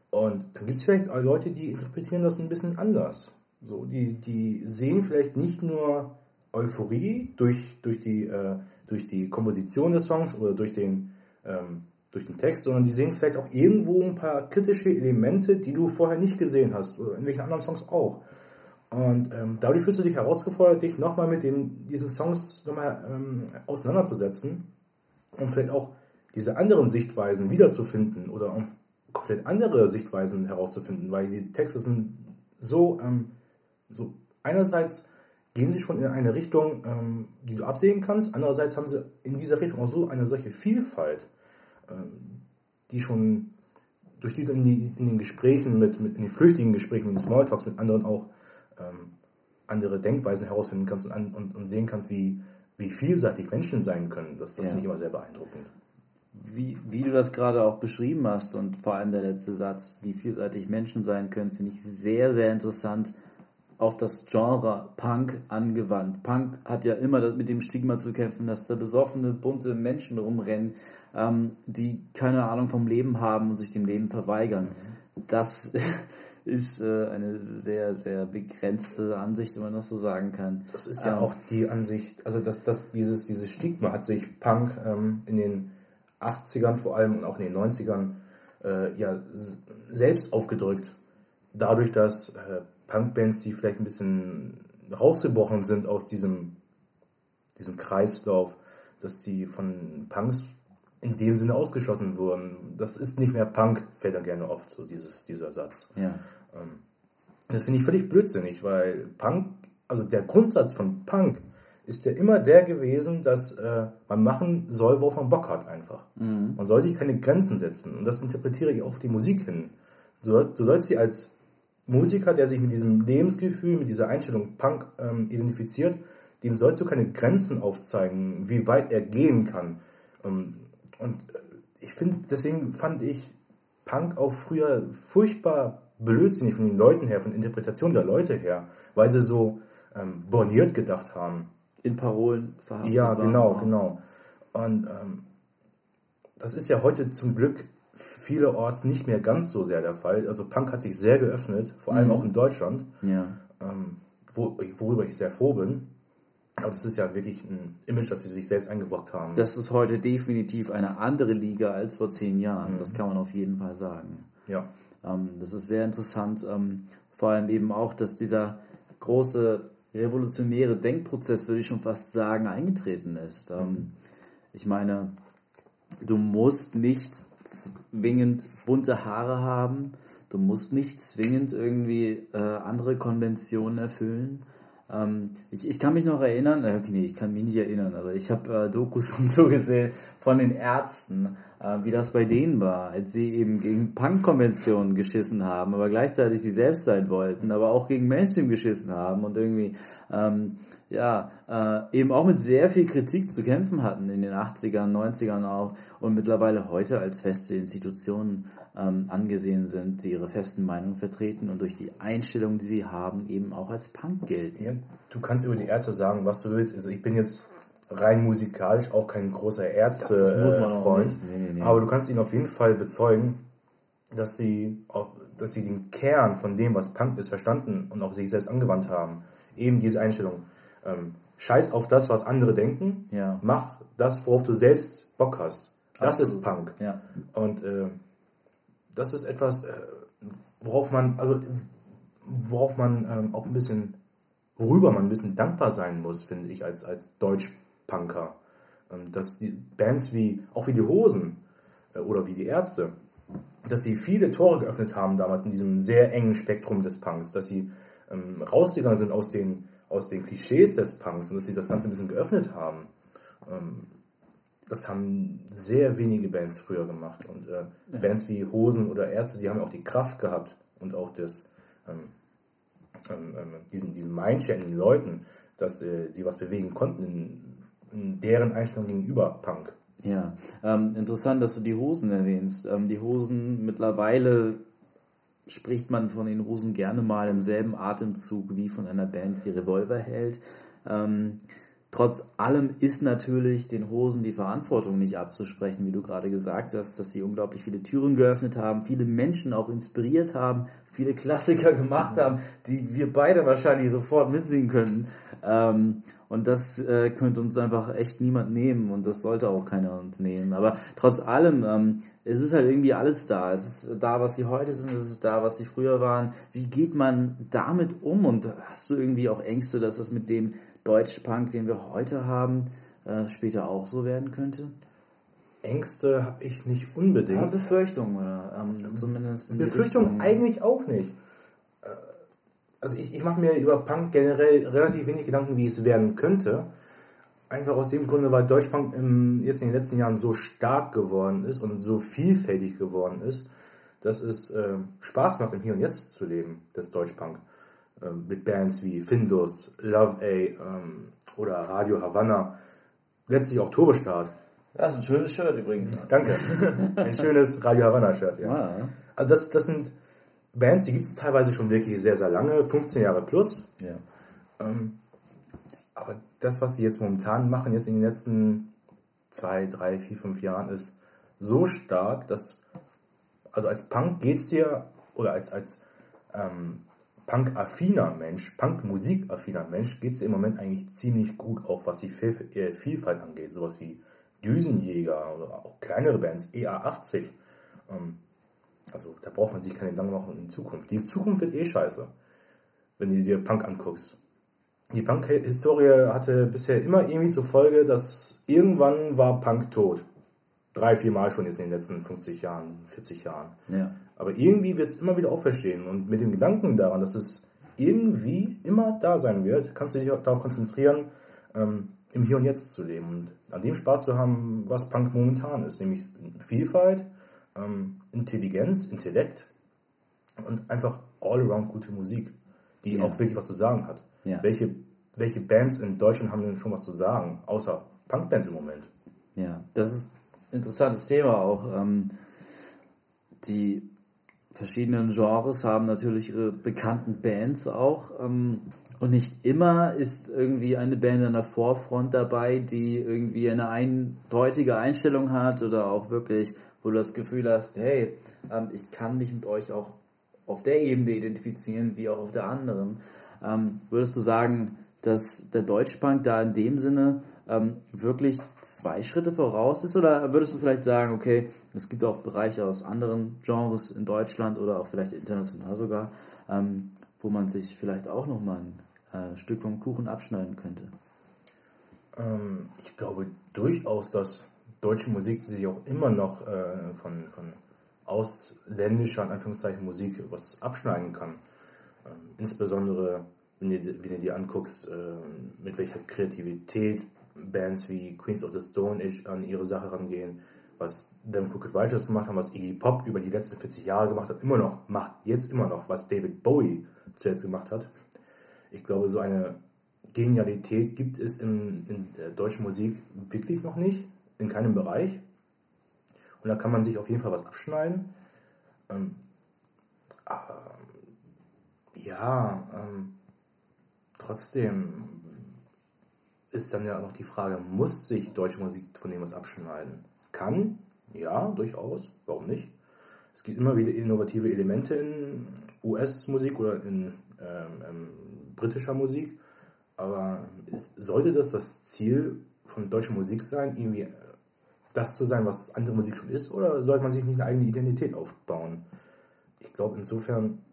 und dann gibt es vielleicht Leute, die interpretieren das ein bisschen anders. So, die, die sehen vielleicht nicht nur Euphorie durch, durch, die, äh, durch die Komposition des Songs oder durch den, ähm, durch den Text, sondern die sehen vielleicht auch irgendwo ein paar kritische Elemente, die du vorher nicht gesehen hast oder in welchen anderen Songs auch. Und ähm, dadurch fühlst du dich herausgefordert, dich nochmal mit den, diesen Songs nochmal ähm, auseinanderzusetzen und vielleicht auch diese anderen Sichtweisen wiederzufinden oder um komplett andere Sichtweisen herauszufinden, weil die Texte sind so, ähm, so einerseits gehen sie schon in eine Richtung, ähm, die du absehen kannst, andererseits haben sie in dieser Richtung auch so eine solche Vielfalt, ähm, die schon durch die du in, die, in den Gesprächen mit, mit in den flüchtigen Gesprächen, in den Smalltalks mit anderen auch ähm, andere Denkweisen herausfinden kannst und, an, und, und, sehen kannst, wie, wie vielseitig Menschen sein können. Das, das ja. finde ich immer sehr beeindruckend. Wie, wie du das gerade auch beschrieben hast und vor allem der letzte Satz, wie vielseitig Menschen sein können, finde ich sehr, sehr interessant auf das Genre Punk angewandt. Punk hat ja immer mit dem Stigma zu kämpfen, dass da besoffene, bunte Menschen rumrennen, ähm, die keine Ahnung vom Leben haben und sich dem Leben verweigern. Das ist äh, eine sehr, sehr begrenzte Ansicht, wenn man das so sagen kann. Das ist ja ähm, auch die Ansicht, also das, das, dieses, dieses Stigma hat sich Punk ähm, in den 80ern vor allem und auch in den 90ern äh, ja selbst aufgedrückt. Dadurch, dass äh, Punkbands, die vielleicht ein bisschen rausgebrochen sind aus diesem, diesem Kreislauf, dass die von Punks in dem Sinne ausgeschlossen wurden. Das ist nicht mehr Punk, fällt dann gerne oft so dieses, dieser Satz. Ja. Ähm, das finde ich völlig blödsinnig, weil Punk, also der Grundsatz von Punk ist ja immer der gewesen, dass äh, man machen soll, worauf man Bock hat einfach. Mhm. Man soll sich keine Grenzen setzen. Und das interpretiere ich auf die Musik hin. Du, du sollst sie als Musiker, der sich mit diesem Lebensgefühl, mit dieser Einstellung Punk ähm, identifiziert, dem sollst du keine Grenzen aufzeigen, wie weit er gehen kann. Ähm, und äh, ich finde, deswegen fand ich Punk auch früher furchtbar blödsinnig von den Leuten her, von Interpretation der Leute her, weil sie so ähm, borniert gedacht haben. In Parolen verhaftet Ja, genau, waren. genau. Und ähm, das ist ja heute zum Glück vielerorts nicht mehr ganz so sehr der Fall. Also Punk hat sich sehr geöffnet, vor allem mhm. auch in Deutschland, ja. ähm, wo, worüber ich sehr froh bin. Aber das ist ja wirklich ein Image, das sie sich selbst eingebracht haben. Das ist heute definitiv eine andere Liga als vor zehn Jahren. Mhm. Das kann man auf jeden Fall sagen. Ja. Ähm, das ist sehr interessant. Ähm, vor allem eben auch, dass dieser große revolutionäre Denkprozess, würde ich schon fast sagen, eingetreten ist. Ähm, mhm. Ich meine, du musst nicht zwingend bunte Haare haben, du musst nicht zwingend irgendwie äh, andere Konventionen erfüllen. Ähm, ich, ich kann mich noch erinnern, äh, nee, ich kann mich nicht erinnern, aber ich habe äh, Dokus und so gesehen von den Ärzten, äh, wie das bei denen war, als sie eben gegen Punk-Konventionen geschissen haben, aber gleichzeitig sie selbst sein wollten, aber auch gegen Mainstream geschissen haben und irgendwie ähm, ja, äh, eben auch mit sehr viel Kritik zu kämpfen hatten in den 80ern, 90ern auch und mittlerweile heute als feste Institutionen ähm, angesehen sind, die ihre festen Meinungen vertreten und durch die Einstellung, die sie haben, eben auch als Punk gelten. Ja, du kannst über die Ärzte sagen, was du willst. Also ich bin jetzt rein musikalisch auch kein großer Ärzte-Freund, nee, nee, nee. aber du kannst ihnen auf jeden Fall bezeugen, dass sie, auch, dass sie den Kern von dem, was Punk ist, verstanden und auf sich selbst angewandt haben. Eben diese Einstellung ähm, scheiß auf das, was andere denken, ja. mach das, worauf du selbst Bock hast. Das Absolut. ist Punk. Ja. Und äh, das ist etwas, äh, worauf man, also worauf man ähm, auch ein bisschen, worüber man ein bisschen dankbar sein muss, finde ich, als, als Deutsch-Punker. Ähm, dass die Bands wie, auch wie die Hosen äh, oder wie die Ärzte, dass sie viele Tore geöffnet haben damals in diesem sehr engen Spektrum des Punks, dass sie ähm, rausgegangen sind aus den aus den Klischees des Punks und dass sie das Ganze ein bisschen geöffnet haben. Ähm, das haben sehr wenige Bands früher gemacht. Und äh, ja. Bands wie Hosen oder Ärzte, die haben auch die Kraft gehabt und auch das, ähm, ähm, ähm diesen, diesen Mindshare in den Leuten, dass äh, sie was bewegen konnten in, in deren Einstellung gegenüber Punk. Ja, ähm, interessant, dass du die Hosen erwähnst. Ähm, die Hosen mittlerweile spricht man von den Hosen gerne mal im selben Atemzug wie von einer Band wie Revolverheld. Ähm, trotz allem ist natürlich den Hosen die Verantwortung nicht abzusprechen, wie du gerade gesagt hast, dass sie unglaublich viele Türen geöffnet haben, viele Menschen auch inspiriert haben, viele Klassiker gemacht haben, die wir beide wahrscheinlich sofort mitsingen könnten. Ähm, und das äh, könnte uns einfach echt niemand nehmen und das sollte auch keiner uns nehmen. Aber trotz allem, ähm, es ist halt irgendwie alles da. Es ist da, was sie heute sind, es ist da, was sie früher waren. Wie geht man damit um? Und hast du irgendwie auch Ängste, dass das mit dem Deutschpunk, den wir heute haben, äh, später auch so werden könnte? Ängste habe ich nicht unbedingt. Ja, Befürchtungen oder ähm, zumindest. In Befürchtungen eigentlich auch nicht. Äh, also ich, ich mache mir über Punk generell relativ wenig Gedanken, wie es werden könnte. Einfach aus dem Grunde, weil Deutschpunk im, jetzt in den letzten Jahren so stark geworden ist und so vielfältig geworden ist, dass es äh, Spaß macht, im Hier und Jetzt zu leben, das Deutschpunk. Äh, mit Bands wie Findus, Love A ähm, oder Radio Havanna. Letztlich auch Turbostart. Das ist ein schönes Shirt übrigens. Danke. Ein schönes Radio Havanna-Shirt, ja. Ah. Also das, das sind Bands, die gibt es teilweise schon wirklich sehr, sehr lange, 15 Jahre plus. Ja. Ähm, aber das, was sie jetzt momentan machen, jetzt in den letzten zwei, drei, vier, fünf Jahren, ist so stark, dass, also als Punk geht es dir, oder als, als ähm, Punk-affiner Mensch, Punk-Musik-affiner Mensch, geht es im Moment eigentlich ziemlich gut, auch was die äh, Vielfalt angeht. Sowas wie Düsenjäger oder auch kleinere Bands, EA80. Ähm, also da braucht man sich keine Gedanken machen in Zukunft. Die Zukunft wird eh scheiße, wenn du dir Punk anguckst. Die Punk-Historie hatte bisher immer irgendwie zur Folge, dass irgendwann war Punk tot. Drei, vier Mal schon jetzt in den letzten 50 Jahren, 40 Jahren. Ja. Aber irgendwie wird es immer wieder auferstehen. Und mit dem Gedanken daran, dass es irgendwie immer da sein wird, kannst du dich auch darauf konzentrieren, ähm, im Hier und Jetzt zu leben und an dem Spaß zu haben, was Punk momentan ist, nämlich Vielfalt, ähm, Intelligenz, Intellekt und einfach all around gute Musik, die ja. auch wirklich was zu sagen hat. Ja. Welche, welche Bands in Deutschland haben denn schon was zu sagen, außer Punkbands im Moment? Ja, das ist ein interessantes Thema auch. Ähm, die verschiedenen Genres haben natürlich ihre bekannten Bands auch. Ähm, und nicht immer ist irgendwie eine Band an der Vorfront dabei, die irgendwie eine eindeutige Einstellung hat oder auch wirklich, wo du das Gefühl hast, hey, ähm, ich kann mich mit euch auch auf der Ebene identifizieren, wie auch auf der anderen. Ähm, würdest du sagen, dass der Deutschpunk da in dem Sinne ähm, wirklich zwei Schritte voraus ist? Oder würdest du vielleicht sagen, okay, es gibt auch Bereiche aus anderen Genres in Deutschland oder auch vielleicht international sogar, ähm, wo man sich vielleicht auch nochmal ein äh, Stück vom Kuchen abschneiden könnte? Ähm, ich glaube durchaus, dass deutsche Musik sich auch immer noch äh, von, von ausländischer, in Anführungszeichen, Musik was abschneiden kann. Ähm, insbesondere, wenn du, wenn du dir anguckst, äh, mit welcher Kreativität Bands wie Queens of the Stone Age an ihre Sache rangehen, was Them Crooked Writers gemacht haben, was Iggy Pop über die letzten 40 Jahre gemacht hat, immer noch macht, jetzt immer noch, was David Bowie zuletzt gemacht hat. Ich glaube, so eine Genialität gibt es in, in der deutschen Musik wirklich noch nicht, in keinem Bereich. Und da kann man sich auf jeden Fall was abschneiden. Ähm, äh, ja, ähm, trotzdem ist dann ja noch die Frage, muss sich deutsche Musik von dem was abschneiden? Kann, ja, durchaus, warum nicht? Es gibt immer wieder innovative Elemente in US-Musik oder in ähm, ähm, britischer Musik, aber ist, sollte das das Ziel von deutscher Musik sein, irgendwie das zu sein, was andere Musik schon ist, oder sollte man sich nicht eine eigene Identität aufbauen? Ich glaube insofern,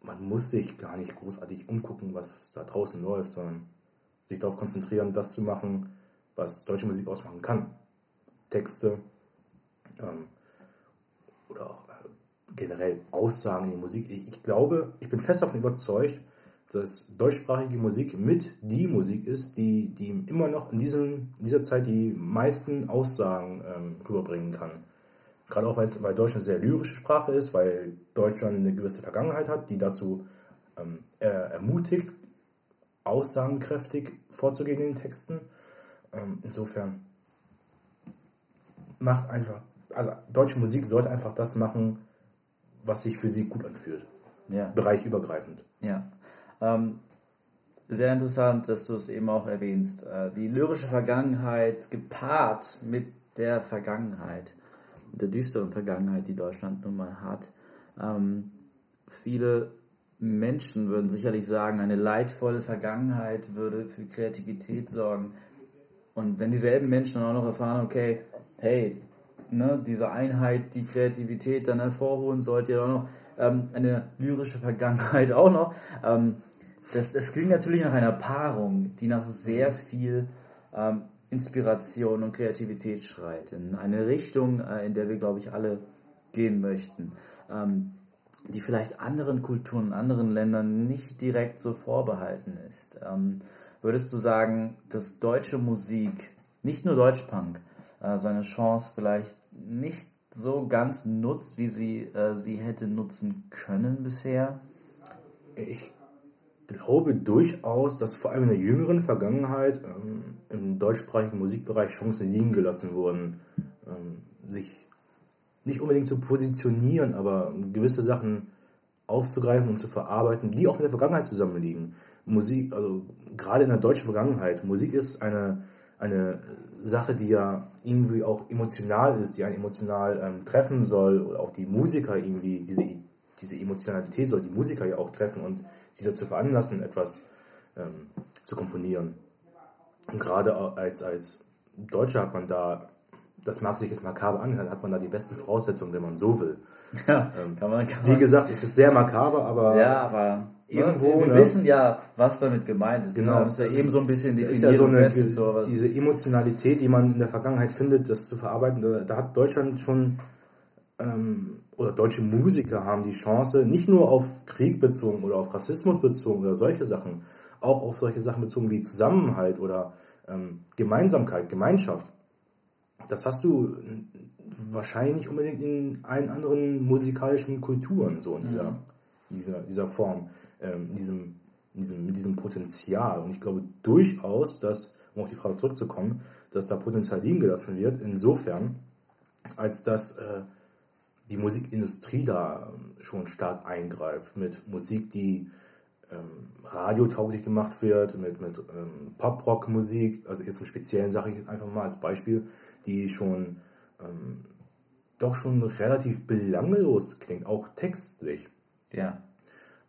man muss sich gar nicht großartig umgucken, was da draußen läuft, sondern sich darauf konzentrieren, das zu machen, was deutsche Musik ausmachen kann. Texte ähm, oder auch äh, generell Aussagen in die Musik. Ich, ich, glaube, ich bin fest davon überzeugt, dass deutschsprachige Musik mit die Musik ist, die, die immer noch in, diesem, dieser Zeit die meisten Aussagen ähm, rüberbringen kann. Gerade auch, weil Deutsch eine sehr lyrische Sprache ist, weil Deutschland eine gewisse Vergangenheit hat, die dazu ähm, ermutigt, aussagenkräftig vorzugehen in den Texten. Ähm, insofern macht einfach, also deutsche Musik sollte einfach das machen, was sich für sie gut anfühlt. Ja. Bereichübergreifend. Ja. Ähm, sehr interessant, dass du es eben auch erwähnst. Äh, die lyrische Vergangenheit gepaart mit der Vergangenheit, der düsteren Vergangenheit, die Deutschland nun mal hat. Ähm, viele Menschen würden sicherlich sagen, eine leidvolle Vergangenheit würde für Kreativität sorgen. Und wenn dieselben Menschen dann auch noch erfahren, okay, hey, ne, diese Einheit, die Kreativität dann hervorholen sollte, ja auch noch ähm, eine lyrische Vergangenheit auch noch. Ähm, das, das klingt natürlich nach einer Paarung, die nach sehr viel ähm, Inspiration und Kreativität schreit, in eine Richtung, äh, in der wir, glaube ich, alle gehen möchten, ähm, die vielleicht anderen Kulturen, anderen Ländern nicht direkt so vorbehalten ist. Ähm, würdest du sagen, dass deutsche Musik, nicht nur Deutschpunk, äh, seine Chance vielleicht nicht so ganz nutzt, wie sie äh, sie hätte nutzen können bisher? Ich glaube durchaus, dass vor allem in der jüngeren Vergangenheit ähm, im deutschsprachigen Musikbereich Chancen liegen gelassen wurden, ähm, sich nicht unbedingt zu positionieren, aber gewisse Sachen aufzugreifen und zu verarbeiten, die auch mit der Vergangenheit zusammenliegen. Musik, also gerade in der deutschen Vergangenheit, Musik ist eine, eine Sache, die ja irgendwie auch emotional ist, die einen emotional ähm, treffen soll, oder auch die Musiker irgendwie, diese, diese Emotionalität soll die Musiker ja auch treffen und sie dazu veranlassen, etwas ähm, zu komponieren. Und gerade als, als Deutscher hat man da, das mag sich jetzt makaber anhören, hat man da die besten Voraussetzungen, wenn man so will. Ja, ähm, kann man, kann man. Wie gesagt, es ist sehr makaber, aber. Ja, aber ne, irgendwo. Wir, ne? wissen ja, was damit gemeint ist. Genau. Wir haben es ja eben so ein bisschen definiert. Ist ja so eine, diese Emotionalität, die man in der Vergangenheit findet, das zu verarbeiten, da, da hat Deutschland schon ähm, oder deutsche Musiker haben die Chance, nicht nur auf Krieg bezogen oder auf Rassismus bezogen oder solche Sachen, auch auf solche Sachen bezogen wie Zusammenhalt oder ähm, Gemeinsamkeit, Gemeinschaft. Das hast du wahrscheinlich nicht unbedingt in allen anderen musikalischen Kulturen so in dieser, mhm. dieser, dieser Form, ähm, in, diesem, in, diesem, in diesem Potenzial. Und ich glaube durchaus, dass, um auf die Frage zurückzukommen, dass da Potenzial liegen gelassen wird, insofern, als dass äh, die Musikindustrie da ähm, schon stark eingreift mit Musik, die ähm, radiotauglich gemacht wird, mit, mit ähm, Pop-Rock-Musik, also jetzt eine speziellen Sache ich einfach mal als Beispiel, die schon ähm, doch schon relativ belanglos klingt, auch textlich. Ja.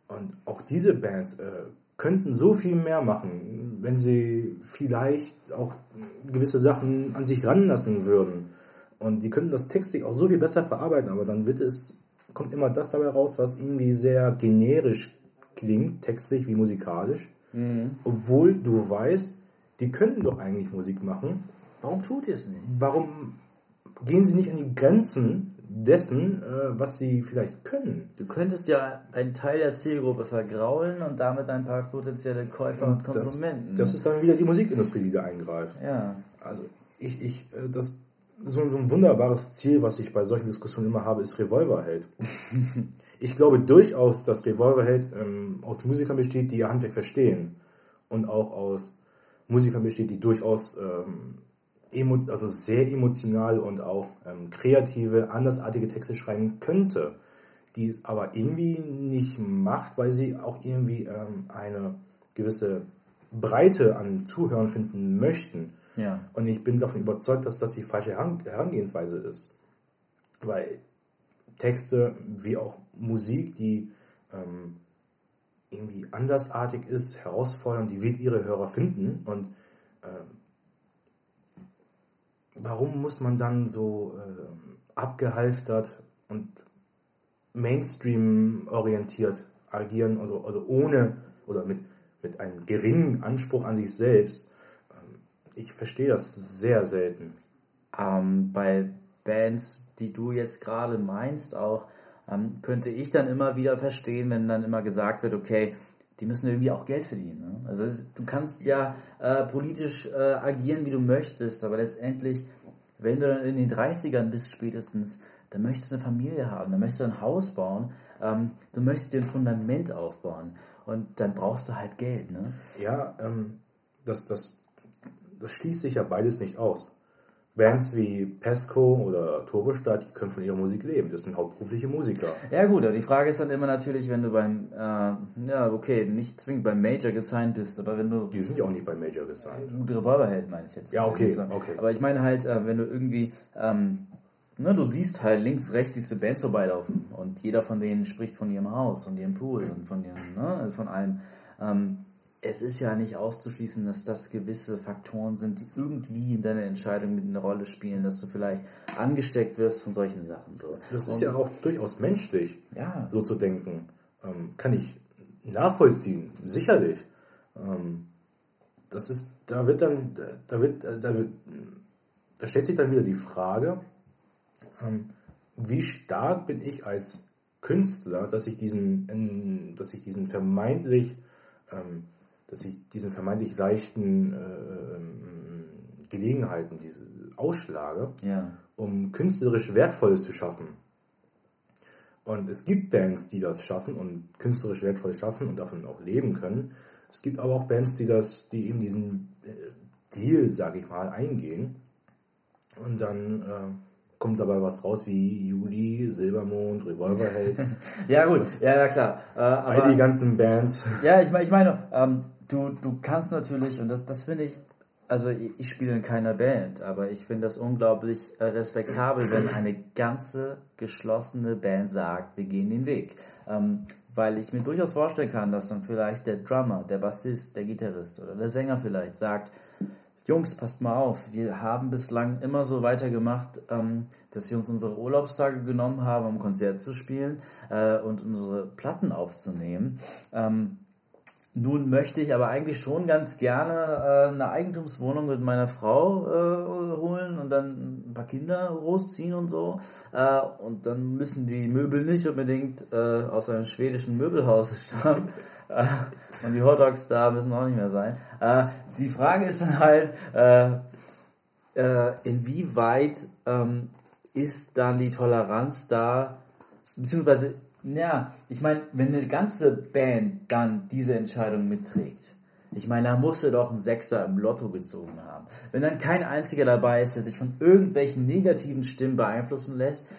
Und auch diese Bands äh, könnten so viel mehr machen, wenn sie vielleicht auch gewisse Sachen an sich ranlassen würden. Und die könnten das textlich auch so viel besser verarbeiten, aber dann wird es, kommt immer das dabei raus, was irgendwie sehr generisch klingt, textlich wie musikalisch. Mhm. Obwohl du weißt, die könnten doch eigentlich Musik machen. Warum tut ihr es nicht? Warum gehen sie nicht an die Grenzen dessen, äh, was sie vielleicht können? Du könntest ja einen Teil der Zielgruppe vergraulen und damit ein paar potenzielle Käufer und, und Konsumenten. Das, das, ist dann wieder die Musikindustrie, die da eingreift. Ja. Also ich, ich, äh, das, so, so ein wunderbares Ziel, was ich bei solchen Diskussionen immer habe, ist Revolverheld. ich glaube durchaus, dass Revolverheld ähm, aus Musikern besteht, die ihr Handwerk verstehen. Und auch aus Musikern besteht, die durchaus ähm, also sehr emotional und auch ähm, kreative, andersartige Texte schreiben könnte. Die es aber irgendwie nicht macht, weil sie auch irgendwie ähm, eine gewisse Breite an Zuhörern finden möchten. Ja. Und ich bin davon überzeugt, dass das die falsche Herangehensweise ist. Weil Texte wie auch Musik, die ähm, irgendwie andersartig ist, herausfordern, die wird ihre Hörer finden. Und ähm, warum muss man dann so äh, abgehalftert und Mainstream-orientiert agieren, also, also ohne oder mit, mit einem geringen Anspruch an sich selbst? ich verstehe das sehr selten. Ähm, bei Bands, die du jetzt gerade meinst, auch ähm, könnte ich dann immer wieder verstehen, wenn dann immer gesagt wird, okay, die müssen irgendwie auch Geld verdienen. Ne? Also du kannst ja äh, politisch äh, agieren, wie du möchtest, aber letztendlich, wenn du dann in den 30ern bist spätestens, dann möchtest du eine Familie haben, dann möchtest du ein Haus bauen, ähm, du möchtest dir ein Fundament aufbauen und dann brauchst du halt Geld. Ne? Ja, ähm, das, das das schließt sich ja beides nicht aus. Bands wie Pesco oder Turbostadt, die können von ihrer Musik leben. Das sind hauptberufliche Musiker. Ja gut, aber die Frage ist dann immer natürlich, wenn du beim, äh, ja okay, nicht zwingend beim Major gesigned bist, aber wenn du... Die sind ja auch nicht beim Major gesigned. Revolverheld meine ich jetzt. Ja, okay, okay. Aber ich meine halt, äh, wenn du irgendwie, ähm, ne, du siehst halt links, rechts siehst du Bands vorbeilaufen und jeder von denen spricht von ihrem Haus und ihrem Pool und von ihrem, ne, von allem. Ähm, es ist ja nicht auszuschließen, dass das gewisse Faktoren sind, die irgendwie in deiner Entscheidung mit eine Rolle spielen, dass du vielleicht angesteckt wirst von solchen Sachen. So. Das ist ja auch durchaus menschlich, ja. so zu denken. Ähm, kann ich nachvollziehen, sicherlich. Ähm, das ist da wird dann, da wird, da wird, da stellt sich dann wieder die Frage, ähm, wie stark bin ich als Künstler, dass ich diesen, dass ich diesen vermeintlich, ähm, dass ich diesen vermeintlich leichten äh, Gelegenheiten diese ausschlage, Ja. um künstlerisch Wertvolles zu schaffen. Und es gibt Bands, die das schaffen und künstlerisch wertvoll schaffen und davon auch leben können. Es gibt aber auch Bands, die das, die eben diesen äh, Deal, sage ich mal, eingehen. Und dann äh, kommt dabei was raus wie Juli, Silbermond, Revolverheld, Ja, gut, ja, ja klar. Äh, aber, all die ganzen Bands. Ja, ich, ich meine, ähm, du, du kannst natürlich, und das, das finde ich, also ich, ich spiele in keiner Band, aber ich finde das unglaublich äh, respektabel, wenn eine ganze geschlossene Band sagt, wir gehen den Weg. Ähm, weil ich mir durchaus vorstellen kann, dass dann vielleicht der Drummer, der Bassist, der Gitarrist oder der Sänger vielleicht sagt, Jungs, passt mal auf, wir haben bislang immer so weitergemacht, ähm, dass wir uns unsere Urlaubstage genommen haben, um Konzert zu spielen äh, und unsere Platten aufzunehmen. Ähm, nun möchte ich aber eigentlich schon ganz gerne äh, eine Eigentumswohnung mit meiner Frau äh, holen und dann ein paar Kinder großziehen und so. Äh, und dann müssen die Möbel nicht unbedingt äh, aus einem schwedischen Möbelhaus stammen. Äh, und die Hotdogs da müssen auch nicht mehr sein. Äh, die Frage ist dann halt, inwieweit ähm, ist dann die Toleranz da, beziehungsweise, ja, ich meine, wenn eine ganze Band dann diese Entscheidung mitträgt, ich meine, da muss er doch einen Sechser im Lotto gezogen haben. Wenn dann kein einziger dabei ist, der sich von irgendwelchen negativen Stimmen beeinflussen lässt,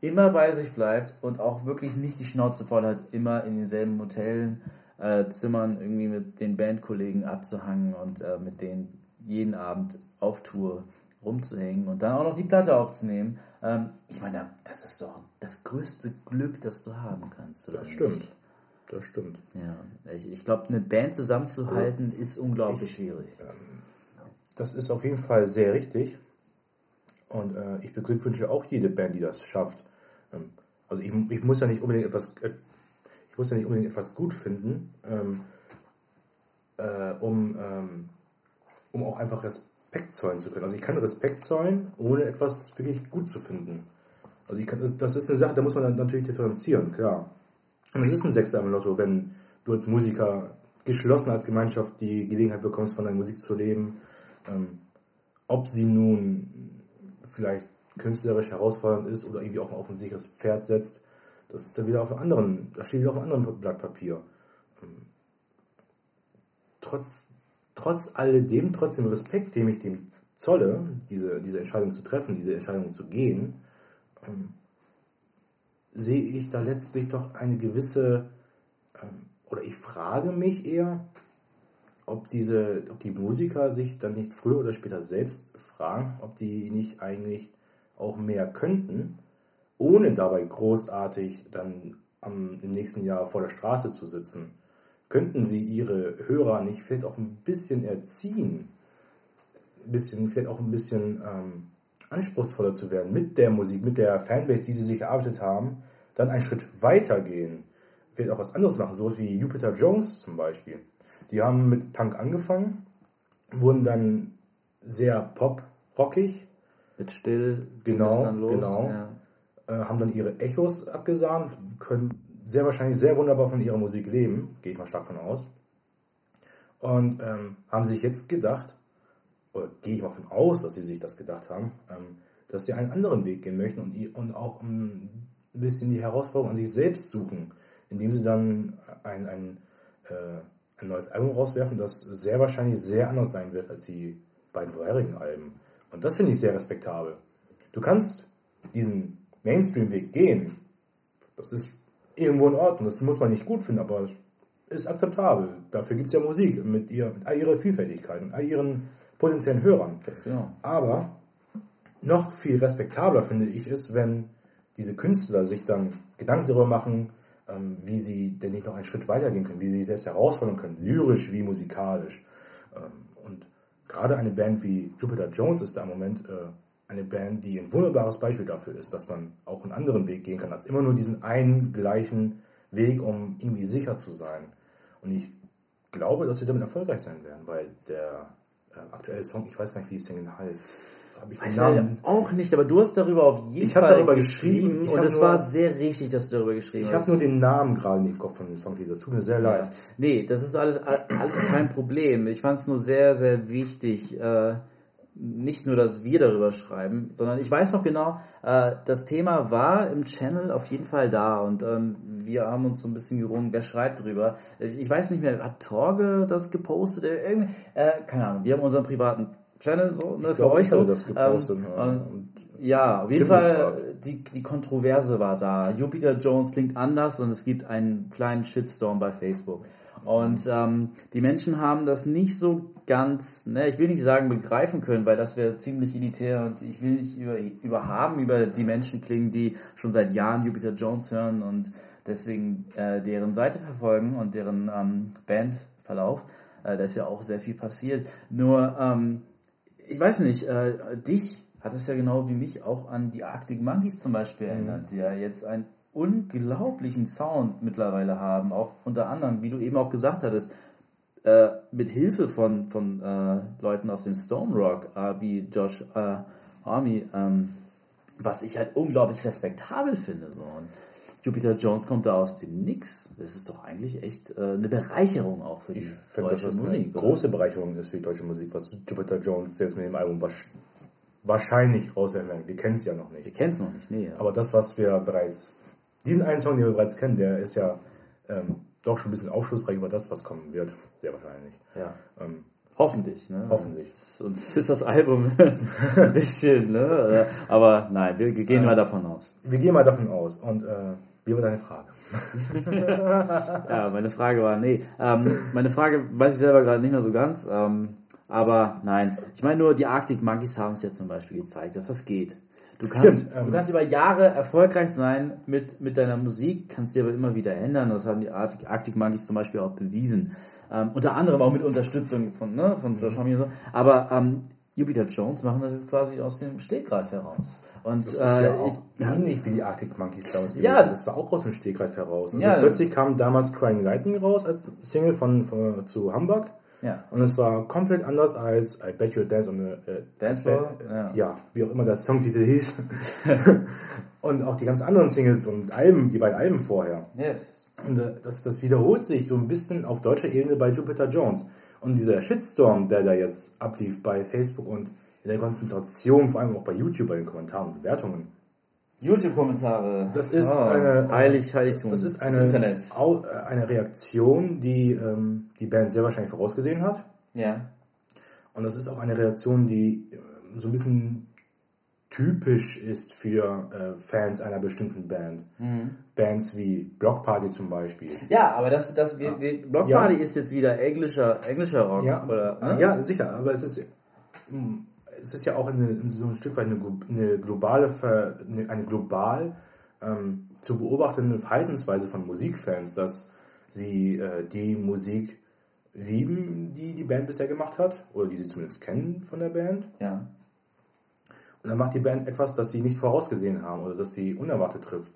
immer bei sich bleibt und auch wirklich nicht die Schnauze voll hat, immer in denselben Hotellen, äh, Zimmern irgendwie mit den Bandkollegen abzuhangen und äh, mit denen jeden Abend auf Tour rumzuhängen und dann auch noch die Platte aufzunehmen. Ähm, ich meine, das ist doch das größte Glück, das du haben kannst. Oder Das nicht? stimmt. Das stimmt. Ja, ich, ich glaube, eine Band zusammenzuhalten ist unglaublich schwierig. Das ist auf jeden Fall sehr richtig. Und äh, ich beglückwünsche auch jede Band, die das schafft. Ähm, also ich, ich muss ja nicht unbedingt etwas, äh, ich muss ja nicht unbedingt etwas gut finden, ähm, äh, um, ähm, um auch einfach Respekt zollen zu können. Also ich kann Respekt zollen, ohne etwas wirklich gut zu finden. Also kann, das- das ist eine Sache, da muss man dann natürlich differenzieren, klar. Und es ist ein Sechser im Lotto, wenn du als Musiker geschlossen als Gemeinschaft die Gelegenheit bekommst, von deiner Musik zu leben. Ähm, ob sie nun vielleicht künstlerisch herausfordernd ist oder irgendwie auch auf ein sicheres Pferd setzt, das ist dann wieder auf einem anderen, das steht wieder auf einem anderen Blatt Papier. Ähm, trotz, trotz alledem, trotz dem Respekt, dem ich dem zolle, diese, diese Entscheidung zu treffen, diese Entscheidung zu gehen, ähm, sehe ich da letztlich doch eine gewisse, ähm, oder ich frage mich eher, ob, diese, ob die Musiker sich dann nicht früher oder später selbst fragen, ob die nicht eigentlich auch mehr könnten, ohne dabei großartig dann am, im nächsten Jahr vor der Straße zu sitzen. Könnten sie ihre Hörer nicht vielleicht auch ein bisschen erziehen, ein bisschen, vielleicht auch ein bisschen ähm, anspruchsvoller zu werden mit der Musik, mit der Fanbase, die sie sich erarbeitet haben, dann einen Schritt weiter gehen, vielleicht auch was anderes machen, sowas wie Jupiter Jones zum Beispiel. Die haben mit Punk angefangen, wurden dann sehr pop-rockig, Mit still Genau, dann los. genau. Ja. äh, haben dann ihre Echos abgesahnt, können sehr wahrscheinlich sehr wunderbar von ihrer Musik leben, gehe ich mal stark von aus. Und ähm, haben sich jetzt gedacht, gehe ich mal von aus, dass sie sich das gedacht haben, ähm, dass sie einen anderen Weg gehen möchten und, und auch ein bisschen die Herausforderung an sich selbst suchen, indem sie dann ein, ein, äh, ein neues Album rauswerfen, das sehr wahrscheinlich sehr anders sein wird als die beiden vorherigen Alben. Und das finde ich sehr respektabel. Du kannst diesen Mainstream-Weg gehen. Das ist irgendwo in Ordnung. Das muss man nicht gut finden, aber ist akzeptabel. Dafür gibt es ja Musik mit, ihr, mit all ihrer Vielfältigkeit und all ihren potenziellen Hörern. Genau. Aber noch viel respektabler finde ich es, wenn diese Künstler sich dann Gedanken darüber machen, ähm, wie sie denn nicht noch einen Schritt weitergehen können, wie sie sich selbst herausfordern können, lyrisch wie musikalisch. Ähm, und gerade eine Band wie Jupiter Jones ist da im Moment äh, eine Band, die ein wunderbares Beispiel dafür ist, dass man auch einen anderen Weg gehen kann, als immer nur diesen einen gleichen Weg, um irgendwie sicher zu sein. Und ich glaube, dass sie damit erfolgreich sein werden, weil der aktuelle Song, ich weiß gar nicht, wie die Single heißt. Hab ich den Weiß Namen? ja auch nicht, aber du hast darüber auf jeden Ich Fall darüber geschrieben, ich und es war sehr richtig, dass du darüber geschrieben Ich hast. habe nur den Namen gerade nicht im Kopf von dem Songtitel. Das tut mir sehr leid. Nee, das ist alles, alles kein Problem. Ich fand es nur sehr, sehr wichtig, äh, nicht nur, dass wir darüber schreiben, sondern ich weiß noch genau, äh, das Thema war im Channel auf jeden Fall da und ähm, wir haben uns so ein bisschen gerungen, wer schreibt drüber. Ich weiß nicht mehr, hat Torge das gepostet? Äh, Irgendwie, äh, keine Ahnung, wir haben unseren privaten Channel so, ne, für glaub, euch ich so. das gepostet, Ähm, ja. ähm, ja, auf jeden Tim Fall, gefragt. die, die Kontroverse war da. Jupiter Jones klingt anders und es gibt einen kleinen Shitstorm bei Facebook. Und ähm, die Menschen haben das nicht so ganz, ne, ich will nicht sagen begreifen können, weil das wäre ziemlich elitär und ich will nicht über, überhaben über die Menschen klingen, die schon seit Jahren Jupiter Jones hören und deswegen äh, deren Seite verfolgen und deren ähm, Bandverlauf. Äh, da ist ja auch sehr viel passiert. Nur, ähm, ich weiß nicht, äh, dich hat es ja genau wie mich auch an die Arctic Monkeys zum Beispiel erinnert, die ja jetzt einen unglaublichen Sound mittlerweile haben, auch unter anderem, wie du eben auch gesagt hattest, äh, mit Hilfe von, von äh, Leuten aus dem Stone Rock, äh, wie Josh äh, Army, ähm, was ich halt unglaublich respektabel finde. So. Und Jupiter Jones kommt da aus dem Nix. Das ist doch eigentlich echt äh, eine Bereicherung auch für die Ich finde, dass deutsche das eine Musik. oder? große Bereicherung ist für die deutsche Musik, was Jupiter Jones jetzt mit dem Album wahrscheinlich rauswerden werden. Wir kennen es ja noch Wir nicht. kennen es noch nicht, nee. Aber das, was wir bereits, diesen einen Song, den wir bereits kennen, der ist ja ähm, doch schon ein bisschen aufschlussreich über das, was kommen wird. Sehr wahrscheinlich. ja. Ähm, Hoffentlich, ne? Hoffentlich. Sonst ist das Album ein bisschen, ne? Aber nein, wir gehen mal davon aus. wir gehen mal davon aus. Und äh, wie war deine Frage? Ja, meine Frage war, nee, ähm, meine Frage weiß ich selber gerade nicht mehr so ganz, ähm, aber nein. Ich meine nur, die Arctic Monkeys haben es ja zum Beispiel gezeigt, dass das geht. Du kannst, ähm, du kannst über Jahre erfolgreich sein mit, mit deiner Musik, kannst dir aber immer wieder ändern. Das haben die Arctic, Monkeys zum Beispiel auch bewiesen. Ähm, unter anderem auch mit Unterstützung von, ne, von Josh Homme und so. Aber ähm, Jupiter Jones machen das jetzt quasi aus dem Stegreif heraus. Und Das ist ja äh, auch ich, ähnlich wie die Arctic Monkeys damals gewesen. Ja. Das war auch aus dem Stegreif heraus. Also Ja. plötzlich kam damals Crying Lightning raus als Single von, von zu Hamburg. Ja. Und es war komplett anders als I Bet You Dance on the äh, Dance Floor, äh, ja. ja. wie auch immer der Songtitel hieß. und auch die ganz anderen Singles und Alben, die beiden Alben vorher. Yes. Und äh, das, das wiederholt sich so ein bisschen auf deutscher Ebene bei Jupiter Jones. Und dieser Shitstorm, der da jetzt ablief bei Facebook und in der Konzentration, vor allem auch bei YouTube, bei den Kommentaren und Bewertungen, YouTube-Kommentare. Das ist Oh, eine- heilig, Heiligtum Das ist des eine. Au- äh, eine Reaktion, die ähm, die Band sehr wahrscheinlich vorausgesehen hat. Ja. Und das ist auch eine Reaktion, die äh, so ein bisschen typisch ist für äh, Fans einer bestimmten Band. Mhm. Bands wie Block Party zum Beispiel. Ja, aber das, das, wir, wir, Block Ja. Party ist jetzt wieder englischer, englischer Rock, Ja, oder? Ne? ja, sicher, aber es ist, mh, es ist ja auch eine, so ein Stück weit eine, eine globale, eine, eine global ähm, zu beobachtende Verhaltensweise von Musikfans, dass sie äh, die Musik lieben, die die Band bisher gemacht hat, oder die sie zumindest kennen von der Band. Ja. Und dann macht die Band etwas, das sie nicht vorausgesehen haben oder das sie unerwartet trifft.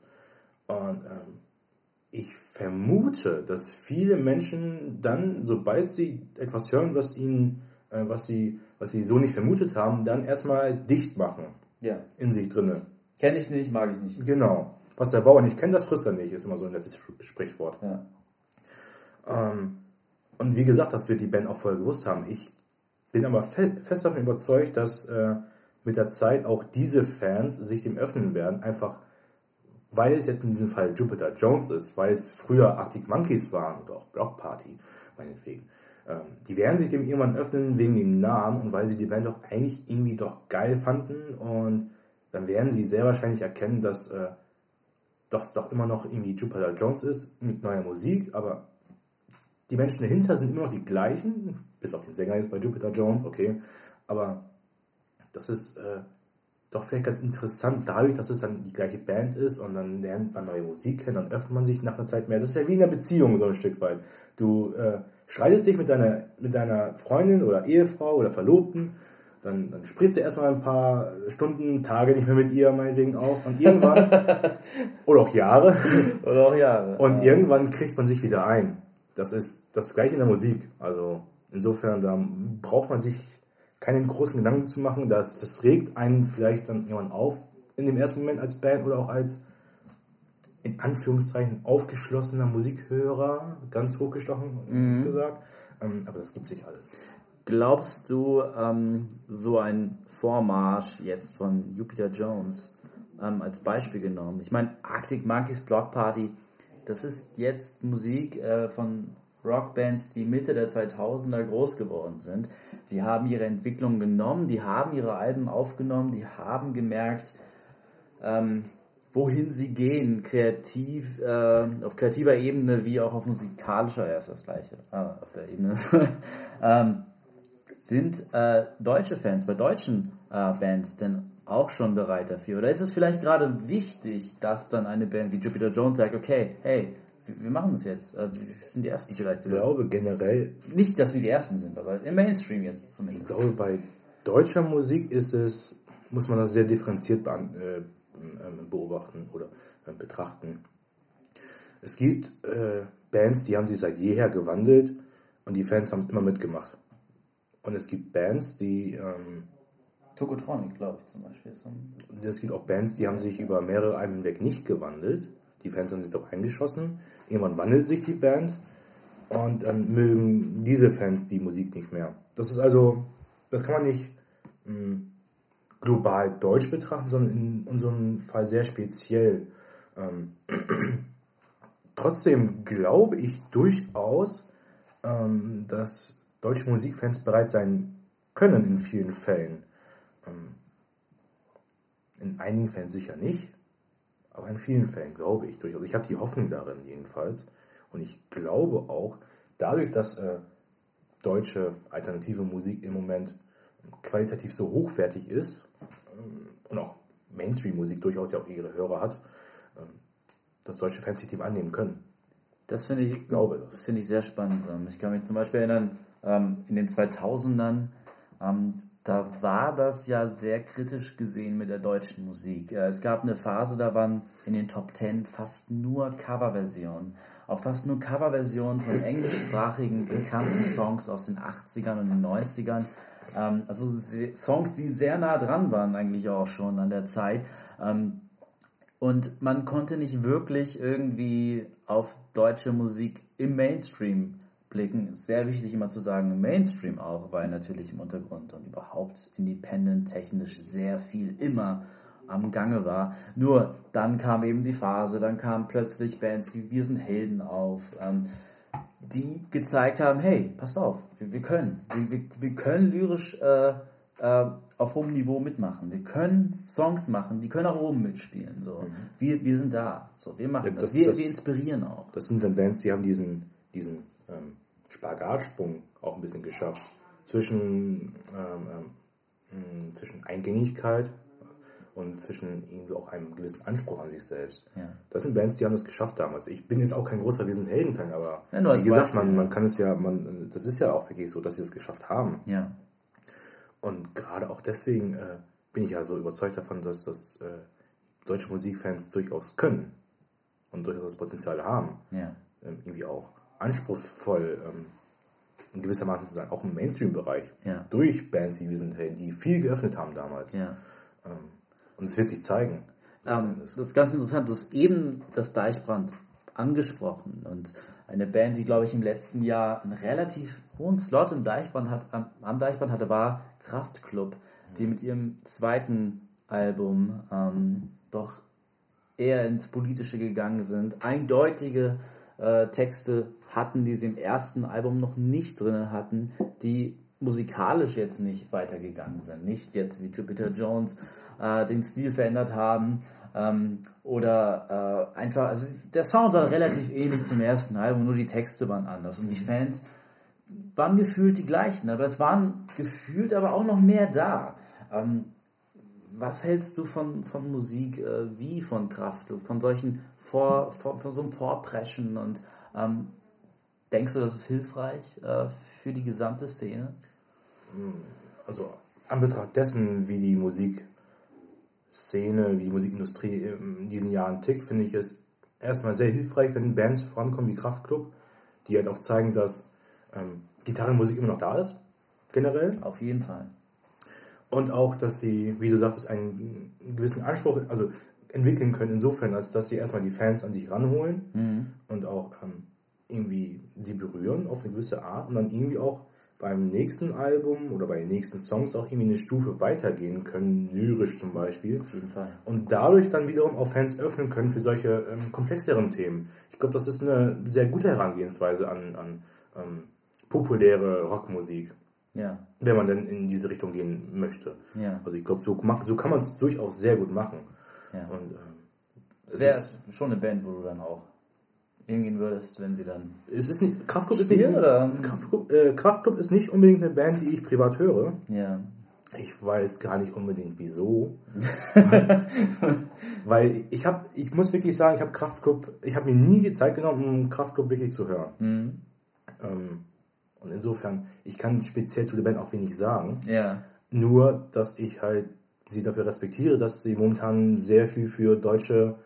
Und ähm, ich vermute, dass viele Menschen dann, sobald sie etwas hören, was ihnen, was sie, was sie so nicht vermutet haben, dann erstmal dicht machen Ja. in sich drinne. Kenne ich nicht, mag ich nicht. Genau. Was der Bauer nicht kennt, das frisst er nicht, ist immer so ein nettes Sprichwort. Ja. Ähm, und wie gesagt, das wird die Band auch vorher gewusst haben. Ich bin aber fe fest davon überzeugt, dass äh, mit der Zeit auch diese Fans sich dem öffnen werden, einfach weil es jetzt in diesem Fall Jupiter Jones ist, weil es früher Arctic Monkeys waren oder auch Block Party, meinetwegen. Ähm, die werden sich dem irgendwann öffnen wegen dem Namen und weil sie die Band doch eigentlich irgendwie doch geil fanden und dann werden sie sehr wahrscheinlich erkennen, dass äh, das doch immer noch irgendwie Jupiter Jones ist mit neuer Musik, aber die Menschen dahinter sind immer noch die gleichen, bis auf den Sänger jetzt bei Jupiter Jones, okay. Aber das ist äh, doch vielleicht ganz interessant, dadurch, dass es dann die gleiche Band ist und dann lernt man neue Musik kennen, dann öffnet man sich nach einer Zeit mehr. Das ist ja wie in einer Beziehung so ein Stück weit. Du äh, streitest dich mit deiner, mit deiner Freundin oder Ehefrau oder Verlobten, dann, dann sprichst du erstmal ein paar Stunden, Tage nicht mehr mit ihr, meinetwegen auch, und irgendwann, oder auch Jahre, Oder auch Jahre. und irgendwann kriegt man sich wieder ein. Das ist das gleiche in der Musik. Also insofern, da braucht man sich keine großen Gedanken zu machen. Das, das regt einen vielleicht dann irgendwann auf in dem ersten Moment als Band oder auch als in Anführungszeichen aufgeschlossener Musikhörer, ganz hochgestochen Mhm. gesagt. Ähm, aber das gibt sich alles. Glaubst du, ähm, so ein Vormarsch jetzt von Jupiter Jones ähm, als Beispiel genommen? Ich meine, Arctic Monkeys Block Party, das ist jetzt Musik äh, von Rockbands, die Mitte der 2000er groß geworden sind. Die haben ihre Entwicklung genommen, die haben ihre Alben aufgenommen, die haben gemerkt, ähm, wohin sie gehen, kreativ, äh, auf kreativer Ebene wie auch auf musikalischer, ja, ist das gleiche, ah, auf der Ebene, ähm, sind äh, deutsche Fans bei deutschen äh, Bands denn auch schon bereit dafür? Oder ist es vielleicht gerade wichtig, dass dann eine Band wie Jupiter Jones sagt, okay, hey, wir, machen das jetzt, äh, wir sind die Ersten vielleicht Ich glaube generell, Nicht, dass sie die Ersten sind, aber im Mainstream jetzt ich zumindest. glaube bei deutscher Musik ist es, muss man das sehr differenziert äh, beobachten oder äh, betrachten. Es gibt äh, Bands, die haben sich seit jeher gewandelt und die Fans haben immer mitgemacht. Und es gibt Bands, die ähm, Tokotronic, glaube ich zum Beispiel. Es gibt auch Bands, die haben sich über mehrere Alben hinweg nicht gewandelt. Die Fans haben sich doch eingeschossen. Irgendwann wandelt sich die Band und dann mögen diese Fans die Musik nicht mehr. Das ist also, das kann man nicht mh, global deutsch betrachten, sondern in unserem Fall sehr speziell. Ähm, trotzdem glaube ich durchaus, ähm, dass deutsche Musikfans bereit sein können in vielen Fällen. Ähm, in einigen Fällen sicher nicht, aber in vielen Fällen glaube ich durchaus. Ich habe die Hoffnung darin jedenfalls. Und ich glaube auch, dadurch, dass äh, deutsche alternative Musik im Moment qualitativ so hochwertig ist und auch Mainstream-Musik durchaus ja auch ihre Hörer hat, ähm, dass deutsche Fans sich dem annehmen können. Das finde ich, glaube das. das finde ich sehr spannend. Ähm, Ich kann mich zum Beispiel erinnern, ähm, in den 2000ern, ähm, da war das ja sehr kritisch gesehen mit der deutschen Musik. Äh, Es gab eine Phase, da waren in den Top 10 fast nur Coverversionen. Auch fast nur Coverversionen von englischsprachigen bekannten Songs aus den 80ern und den 90ern. Ähm, Also Songs, die sehr nah dran waren eigentlich auch schon an der Zeit. Ähm, und man konnte nicht wirklich irgendwie auf deutsche Musik im Mainstream blicken. Sehr wichtig immer zu sagen, im Mainstream auch, weil natürlich im Untergrund und überhaupt independent technisch sehr viel immer am Gange war. Nur dann kam eben die Phase, dann kamen plötzlich Bands wie Wir sind Helden auf, ähm, die gezeigt haben, hey, passt auf, wir, wir können, wir, wir, wir können lyrisch äh, äh, auf hohem Niveau mitmachen. Wir können Songs machen, die können auch oben mitspielen. So. Wir, wir sind da. So, wir machen Ja, das. das- Wir, das- wir inspirieren auch. Das sind dann Bands, die haben diesen, diesen ähm, Spagatsprung auch ein bisschen geschafft. Zwischen, ähm, ähm, mh, zwischen Eingängigkeit und zwischen irgendwie auch einem gewissen Anspruch an sich selbst. Ja. Das sind Bands, die haben das geschafft damals. Ich bin jetzt auch kein großer Wir sind Helden-Fan, aber Ja, wie gesagt, man, man kann es ja, man, das ist ja auch wirklich so, dass sie es geschafft haben. Ja. Und gerade auch deswegen äh, bin ich ja so überzeugt davon, dass das äh, deutsche Musikfans durchaus können und durchaus das Potenzial haben Ja. ähm, irgendwie auch anspruchsvoll ähm, in gewissermaßen zu sein, auch im Mainstream-Bereich. Durch Bands wie Wir sind Helden, die viel geöffnet haben damals. ja. Und es wird sich zeigen. Ähm, das ist ganz interessant. Du hast eben das Deichbrand angesprochen und eine Band, die, glaube ich, im letzten Jahr einen relativ hohen Slot im Deichbrand hat, am, am Deichbrand hatte, war Kraftklub, die mit ihrem zweiten Album ähm, doch eher ins Politische gegangen sind, eindeutige äh, Texte hatten, die sie im ersten Album noch nicht drin hatten, die musikalisch jetzt nicht weitergegangen sind. Nicht jetzt wie Jupiter Jones äh, den Stil verändert haben ähm, oder äh, einfach, also der Sound war relativ ähnlich zum ersten Album, nur die Texte waren anders und die Fans waren gefühlt die gleichen, aber es waren gefühlt aber auch noch mehr da. Ähm, was hältst du von, von Musik äh, wie von Kraftklub, von solchen Vor, vor, von so einem Vorpreschen und ähm, denkst du, das ist hilfreich äh, für die gesamte Szene? Also an Betracht dessen, wie die Musikszene, wie die Musikindustrie in diesen Jahren tickt, finde ich es erstmal sehr hilfreich, wenn Bands vorankommen wie Kraftklub, die halt auch zeigen, dass ähm, Gitarrenmusik immer noch da ist, generell. Auf jeden Fall. Und auch, dass sie, wie du sagtest, einen gewissen Anspruch also entwickeln können, insofern, als dass sie erstmal die Fans an sich ranholen Mhm. und auch ähm, irgendwie sie berühren auf eine gewisse Art und dann irgendwie auch beim nächsten Album oder bei den nächsten Songs auch irgendwie eine Stufe weitergehen können, lyrisch zum Beispiel. Auf jeden Fall. Und dadurch dann wiederum auch Fans öffnen können für solche ähm, komplexeren Themen. Ich glaube, das ist eine sehr gute Herangehensweise an, an ähm, populäre Rockmusik, Ja, wenn man denn in diese Richtung gehen möchte. ja, Also ich glaube, so, so kann man es durchaus sehr gut machen. ja. Und ähm, es Wäre schon eine Band, wo du dann auch hingehen würdest, wenn sie dann. es ist nicht, Kraftklub ist nicht, oder? Kraftklub, äh, Kraftklub ist nicht unbedingt eine Band, die ich privat höre. Ja. Ich weiß gar nicht unbedingt wieso. Weil ich habe, ich muss wirklich sagen, ich habe Kraftklub, ich habe mir nie die Zeit genommen, um Kraftklub wirklich zu hören. Mhm. Ähm, und insofern, ich kann speziell zu der Band auch wenig sagen. Ja. Nur, dass ich halt sie dafür respektiere, dass sie momentan sehr viel für deutsche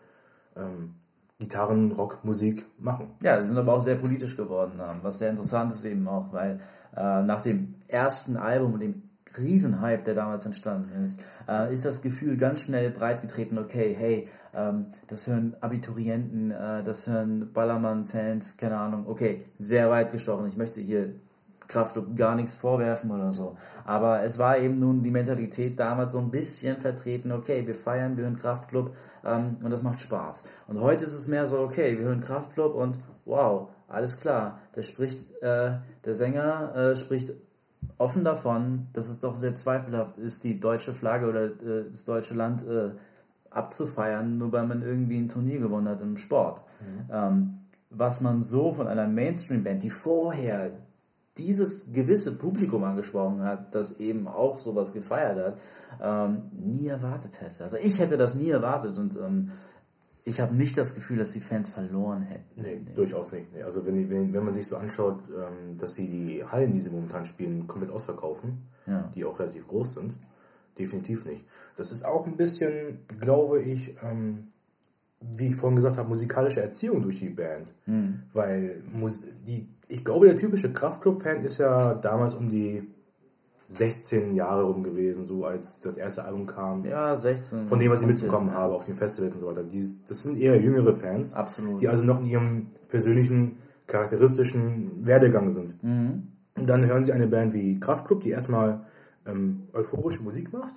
ähm, Gitarren, Rockmusik machen. Ja, sie sind aber auch sehr politisch geworden, was sehr interessant ist eben auch, weil äh, nach dem ersten Album und dem Riesenhype, der damals entstanden ist, äh, ist das Gefühl ganz schnell breitgetreten, okay, hey, ähm, das hören Abiturienten, äh, das hören Ballermann-Fans, keine Ahnung, okay, sehr weit gestochen. Ich möchte hier Kraftclub gar nichts vorwerfen oder so. Aber es war eben nun die Mentalität damals so ein bisschen vertreten, okay, wir feiern, wir hören Kraftclub ähm, und das macht Spaß. Und heute ist es mehr so, okay, wir hören Kraftclub und wow, alles klar, der spricht, äh, der Sänger äh, spricht offen davon, dass es doch sehr zweifelhaft ist, die deutsche Flagge oder äh, das deutsche Land äh, abzufeiern, nur weil man irgendwie ein Turnier gewonnen hat im Sport. Ähm, was man so von einer Mainstream-Band, die vorher dieses gewisse Publikum angesprochen hat, das eben auch sowas gefeiert hat, ähm, nie erwartet hätte. Also ich hätte das nie erwartet und ähm, ich habe nicht das Gefühl, dass die Fans verloren hätten. Nee, durchaus nicht. Nee. Also wenn, wenn, wenn man sich so anschaut, ähm, dass sie die Hallen, die sie momentan spielen, komplett ausverkaufen, Ja. die auch relativ groß sind, definitiv nicht. Das ist auch ein bisschen, glaube ich, ähm, wie ich vorhin gesagt habe, musikalische Erziehung durch die Band. Weil Mus die, ich glaube, der typische Kraftclub-Fan ist ja damals um die 16 Jahre rum gewesen, so als das erste Album kam. Ja, 16. Von dem, was ich mitbekommen habe auf den Festivals und so weiter. Die, das sind eher jüngere Fans, Absolut. die also noch in ihrem persönlichen, charakteristischen Werdegang sind. Mhm. Und dann hören sie eine Band wie Kraftklub, die erstmal ähm, euphorische Musik macht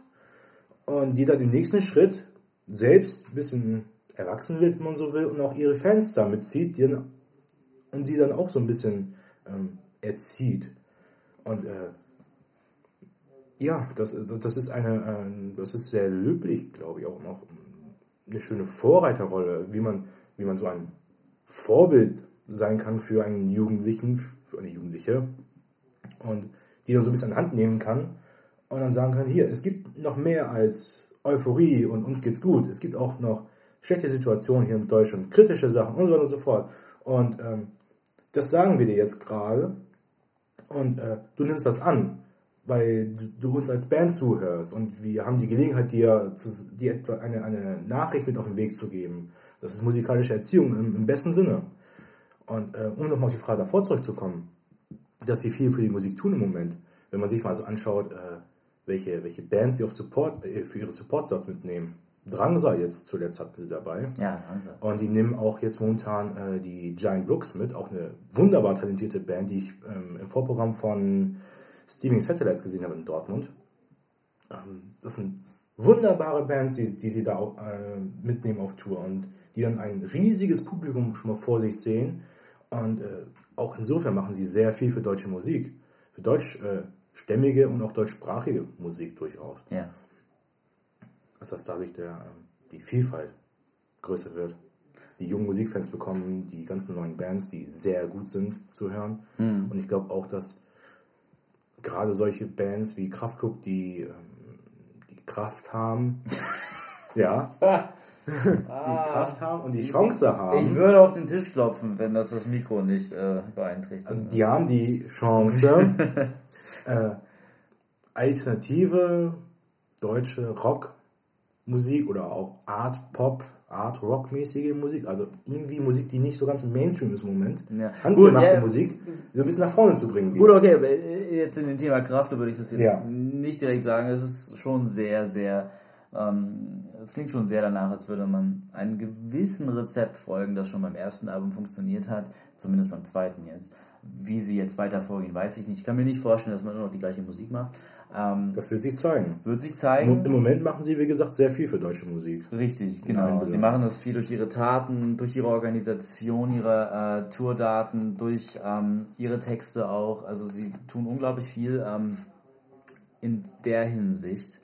und die dann im nächsten Schritt selbst ein bisschen erwachsen wird, wenn man so will, und auch ihre Fans damit zieht die dann, und sie dann auch so ein bisschen ähm, erzieht. Und äh, ja, das, das, ist eine, äh, das ist sehr löblich, glaube ich, auch noch eine schöne Vorreiterrolle, wie man, wie man so ein Vorbild sein kann für einen Jugendlichen, für eine Jugendliche und die dann so ein bisschen an die Hand nehmen kann und dann sagen kann, hier, es gibt noch mehr als Euphorie und uns geht's gut. Es gibt auch noch schlechte Situationen hier in Deutschland, kritische Sachen und so weiter und so fort. Und ähm, das sagen wir dir jetzt gerade und äh, du nimmst das an, weil du, uns als Band zuhörst und wir haben die Gelegenheit, dir, dir etwa eine, eine Nachricht mit auf den Weg zu geben. Das ist musikalische Erziehung im, im besten Sinne. Und äh, um nochmal auf die Frage davor zurückzukommen, dass sie viel für die Musik tun im Moment. Wenn man sich mal so anschaut, äh, welche, welche Bands sie auf Support, äh, für ihre Support-Slots mitnehmen. Drangsal jetzt zuletzt hatten sie dabei. Ja, danke. Und die nehmen auch jetzt momentan äh, die Giant Brooks mit, auch eine wunderbar talentierte Band, die ich ähm, im Vorprogramm von Steaming Satellites gesehen habe in Dortmund. Ähm, das sind wunderbare Bands, die, die sie da auch äh, mitnehmen auf Tour und die dann ein riesiges Publikum schon mal vor sich sehen. Und äh, auch insofern machen sie sehr viel für deutsche Musik, für deutschstämmige und auch deutschsprachige Musik durchaus. Ja. Dass dadurch der, ähm, die Vielfalt größer wird. Die jungen Musikfans bekommen die ganzen neuen Bands, die sehr gut sind, zu hören. Und ich glaube auch, dass gerade solche Bands wie Kraftklub, die, ähm, die Kraft haben, ja, die Kraft haben und die Chance haben. Ich würde auf den Tisch klopfen, wenn das das Mikro nicht äh, beeinträchtigt. Also die haben die Chance, äh, alternative deutsche Rockmusik oder auch Art Pop Art-Rock-mäßige Musik, also irgendwie Musik, die nicht so ganz im Mainstream ist im Moment. Ja. Handgemachte Gut, ja. Musik, so ein bisschen nach vorne zu bringen. Gut, okay, aber jetzt in dem Thema Kraft würde ich das jetzt Ja. nicht direkt sagen. Es ist schon sehr, sehr, ähm, es klingt schon sehr danach, als würde man einem gewissen Rezept folgen, das schon beim ersten Album funktioniert hat, zumindest beim zweiten jetzt. Wie sie jetzt weiter vorgehen, weiß ich nicht. Ich kann mir nicht vorstellen, dass man nur noch die gleiche Musik macht. Ähm, Das wird sich zeigen. wird sich Im zeigen. im Moment machen sie, wie gesagt, sehr viel für deutsche Musik. Richtig, genau. Sie machen das viel durch ihre Taten, durch ihre Organisation, ihre äh, Tourdaten, durch ähm, ihre Texte auch. Also sie tun unglaublich viel ähm, in der Hinsicht.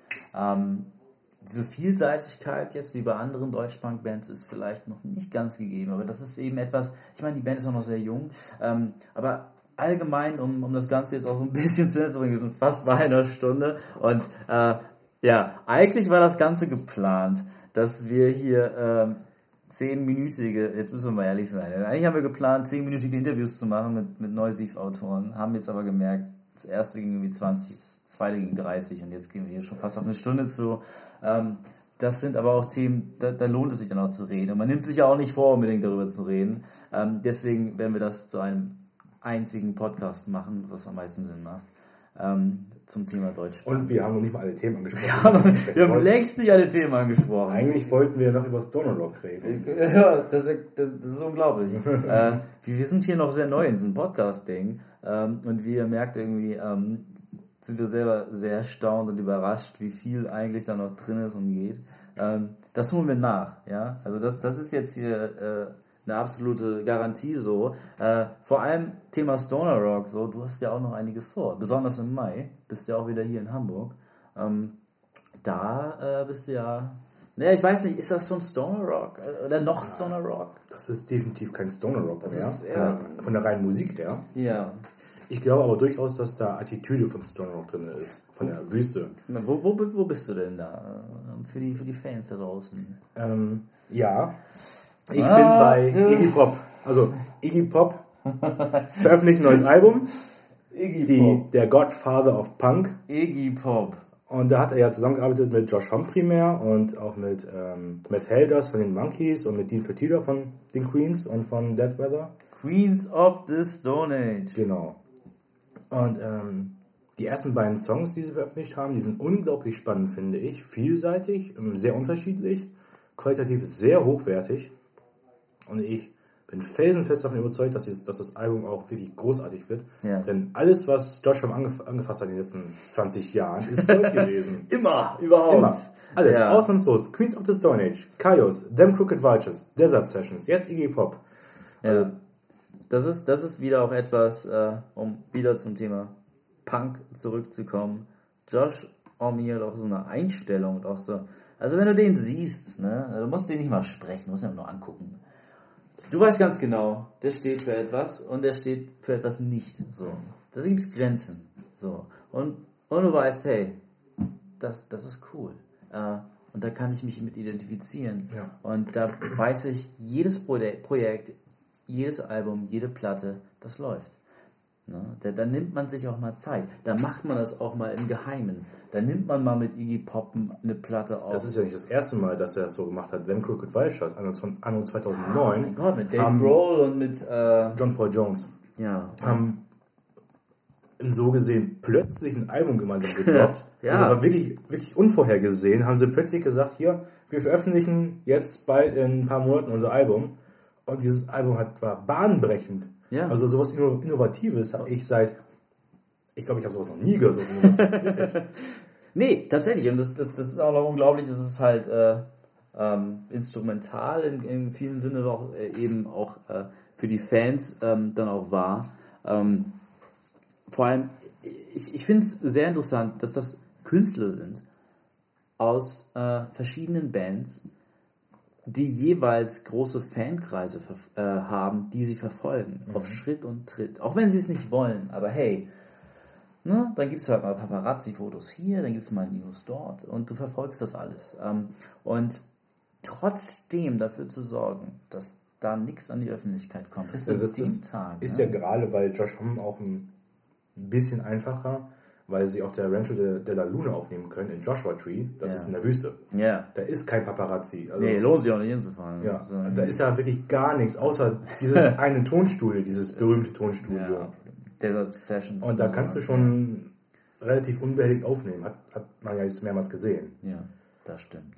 Diese Vielseitigkeit jetzt wie bei anderen Deutschpunk-Bands ist vielleicht noch nicht ganz gegeben, aber das ist eben etwas, ich meine, die Band ist auch noch sehr jung, ähm, aber allgemein, um, um das Ganze jetzt auch so ein bisschen zu bringen, wir sind fast bei einer Stunde und äh, ja, eigentlich war das Ganze geplant, dass wir hier ähm, zehnminütige, jetzt müssen wir mal ehrlich sein, eigentlich haben wir geplant, zehnminütige Interviews zu machen mit, mit Neusiv-Autoren, haben jetzt aber gemerkt, das erste ging irgendwie 20, das zweite ging 30 und jetzt gehen wir hier schon fast auf eine Stunde zu. Ähm, das sind aber auch Themen, da, da lohnt es sich dann auch zu reden. Und man nimmt sich ja auch nicht vor, unbedingt darüber zu reden. Ähm, deswegen werden wir das zu einem einzigen Podcast machen, was am meisten Sinn macht. Ähm, zum Thema Deutsch. Und wir haben noch nicht mal alle Themen angesprochen. Wir haben längst nicht alle Themen angesprochen. Eigentlich wollten wir noch über Stoner Rock reden. Ja, das, ist- das, das ist unglaublich. äh, wir wir sind hier noch sehr neu in diesem Podcast-Ding ähm, und wie ihr merkt, irgendwie ähm, sind wir selber sehr erstaunt und überrascht, wie viel eigentlich da noch drin ist und geht. Ähm, das holen wir nach, ja. Also das, das ist jetzt hier äh, eine absolute Garantie so. Äh, vor allem Thema Stoner Rock, so, du hast ja auch noch einiges vor. Besonders im Mai bist du ja auch wieder hier in Hamburg. Ähm, da äh, bist du ja. Naja, ich weiß nicht, ist das schon Stoner Rock? Oder noch Stoner Rock? Das ist definitiv kein Stoner Rock mehr. ist, von, ja. der, von der reinen Musik her. Ja. Ich glaube aber durchaus, dass da Attitüde vom Stoner Rock drin ist. Von der Wüste. Na, Wo, wo, wo bist du denn da? Für die, für die Fans da draußen. Ähm, ja. Ich Ah, bin bei du- Iggy Pop. Also Iggy Pop veröffentlicht ein neues Album. Iggy Die, Pop. der Godfather of Punk. Iggy Pop. Und da hat er ja zusammengearbeitet mit Josh Homme primär und auch mit ähm, Matt Helders von den Monkeys und mit Dean Fertitta von den Queens und von Dead Weather. Queens of the Stone Age. Genau. Und ähm, die ersten beiden Songs, die sie veröffentlicht haben, die sind unglaublich spannend, finde ich. Vielseitig, ähm, sehr unterschiedlich, qualitativ sehr hochwertig. Und ich bin felsenfest davon überzeugt, dass, dieses, dass das Album auch wirklich großartig wird. Ja. Denn alles, was Joshua angef angefasst hat in den letzten 20 Jahren, ist Gold gewesen. Immer, überhaupt. Immer. Alles, Ja. ausnahmslos. Queens of the Stone Age, Chaos, Them Crooked Vultures, Desert Sessions, jetzt Iggy Pop. Ja. Das ist, das ist wieder auch etwas, äh, um wieder zum Thema Punk zurückzukommen. Josh Omi hat auch so eine Einstellung und auch so. Also wenn du den siehst, ne, du musst den nicht mal sprechen, du musst ihn nur angucken. Du weißt ganz genau, der steht für etwas und der steht für etwas nicht. So. Da gibt es Grenzen. So. Und, und du weißt, hey, das, das ist cool. Äh, und da kann ich mich mit identifizieren. Ja. Und da weiß ich, jedes Projek- Projekt, jedes Album, jede Platte, das läuft. Ne? Da, da nimmt man sich auch mal Zeit. Da macht man das auch mal im Geheimen. Da nimmt man mal mit Iggy Pop eine Platte auf. Das ist ja nicht das erste Mal, dass er das so gemacht hat. Them Crooked Vultures, anno anno oh 2009, mein Gott, mit Dave haben Grohl und mit, äh, John Paul Jones ja, haben so gesehen plötzlich ein Album gemeinsam gedroppt. Ja. Also war wirklich, wirklich unvorhergesehen. Haben sie plötzlich gesagt, hier, wir veröffentlichen jetzt bald in ein paar Monaten unser Album. Und dieses Album hat, war bahnbrechend. Ja. Also sowas Inno- Innovatives habe ich seit, ich glaube, ich habe sowas noch nie gehört. So. Nee, tatsächlich. Und das, das, das ist auch noch unglaublich. Das ist halt äh, ähm, instrumental in, in vielen Sinne auch äh, eben auch äh, für die Fans ähm, dann auch war. Ähm, vor allem, ich, ich finde es sehr interessant, dass das Künstler sind aus äh, verschiedenen Bands, die jeweils große Fankreise äh, haben, die sie verfolgen, auf Schritt und Tritt. Auch wenn sie es nicht wollen, aber hey, Ne? Dann gibt es halt mal Paparazzi-Fotos hier, dann gibt es mal News dort und du verfolgst das alles. Ähm, und trotzdem dafür zu sorgen, dass da nichts an die Öffentlichkeit kommt, bis Das ist, das Tag. ist ne? ja gerade bei Josh Homme auch ein bisschen einfacher, weil sie auch der Rancho de, de la Luna aufnehmen können in Joshua Tree. Das Ja. ist in der Wüste. Ja. Da ist kein Paparazzi. Also, Nee, lohnt sich auch nicht hinzufahren. ja, So, da ist ja wirklich gar nichts, außer dieses eine Tonstudio, dieses berühmte Tonstudio. ja. Desert Sessions. Und da kannst du schon relativ unbehelligt aufnehmen. Hat, hat man ja jetzt mehrmals gesehen. Ja, das stimmt.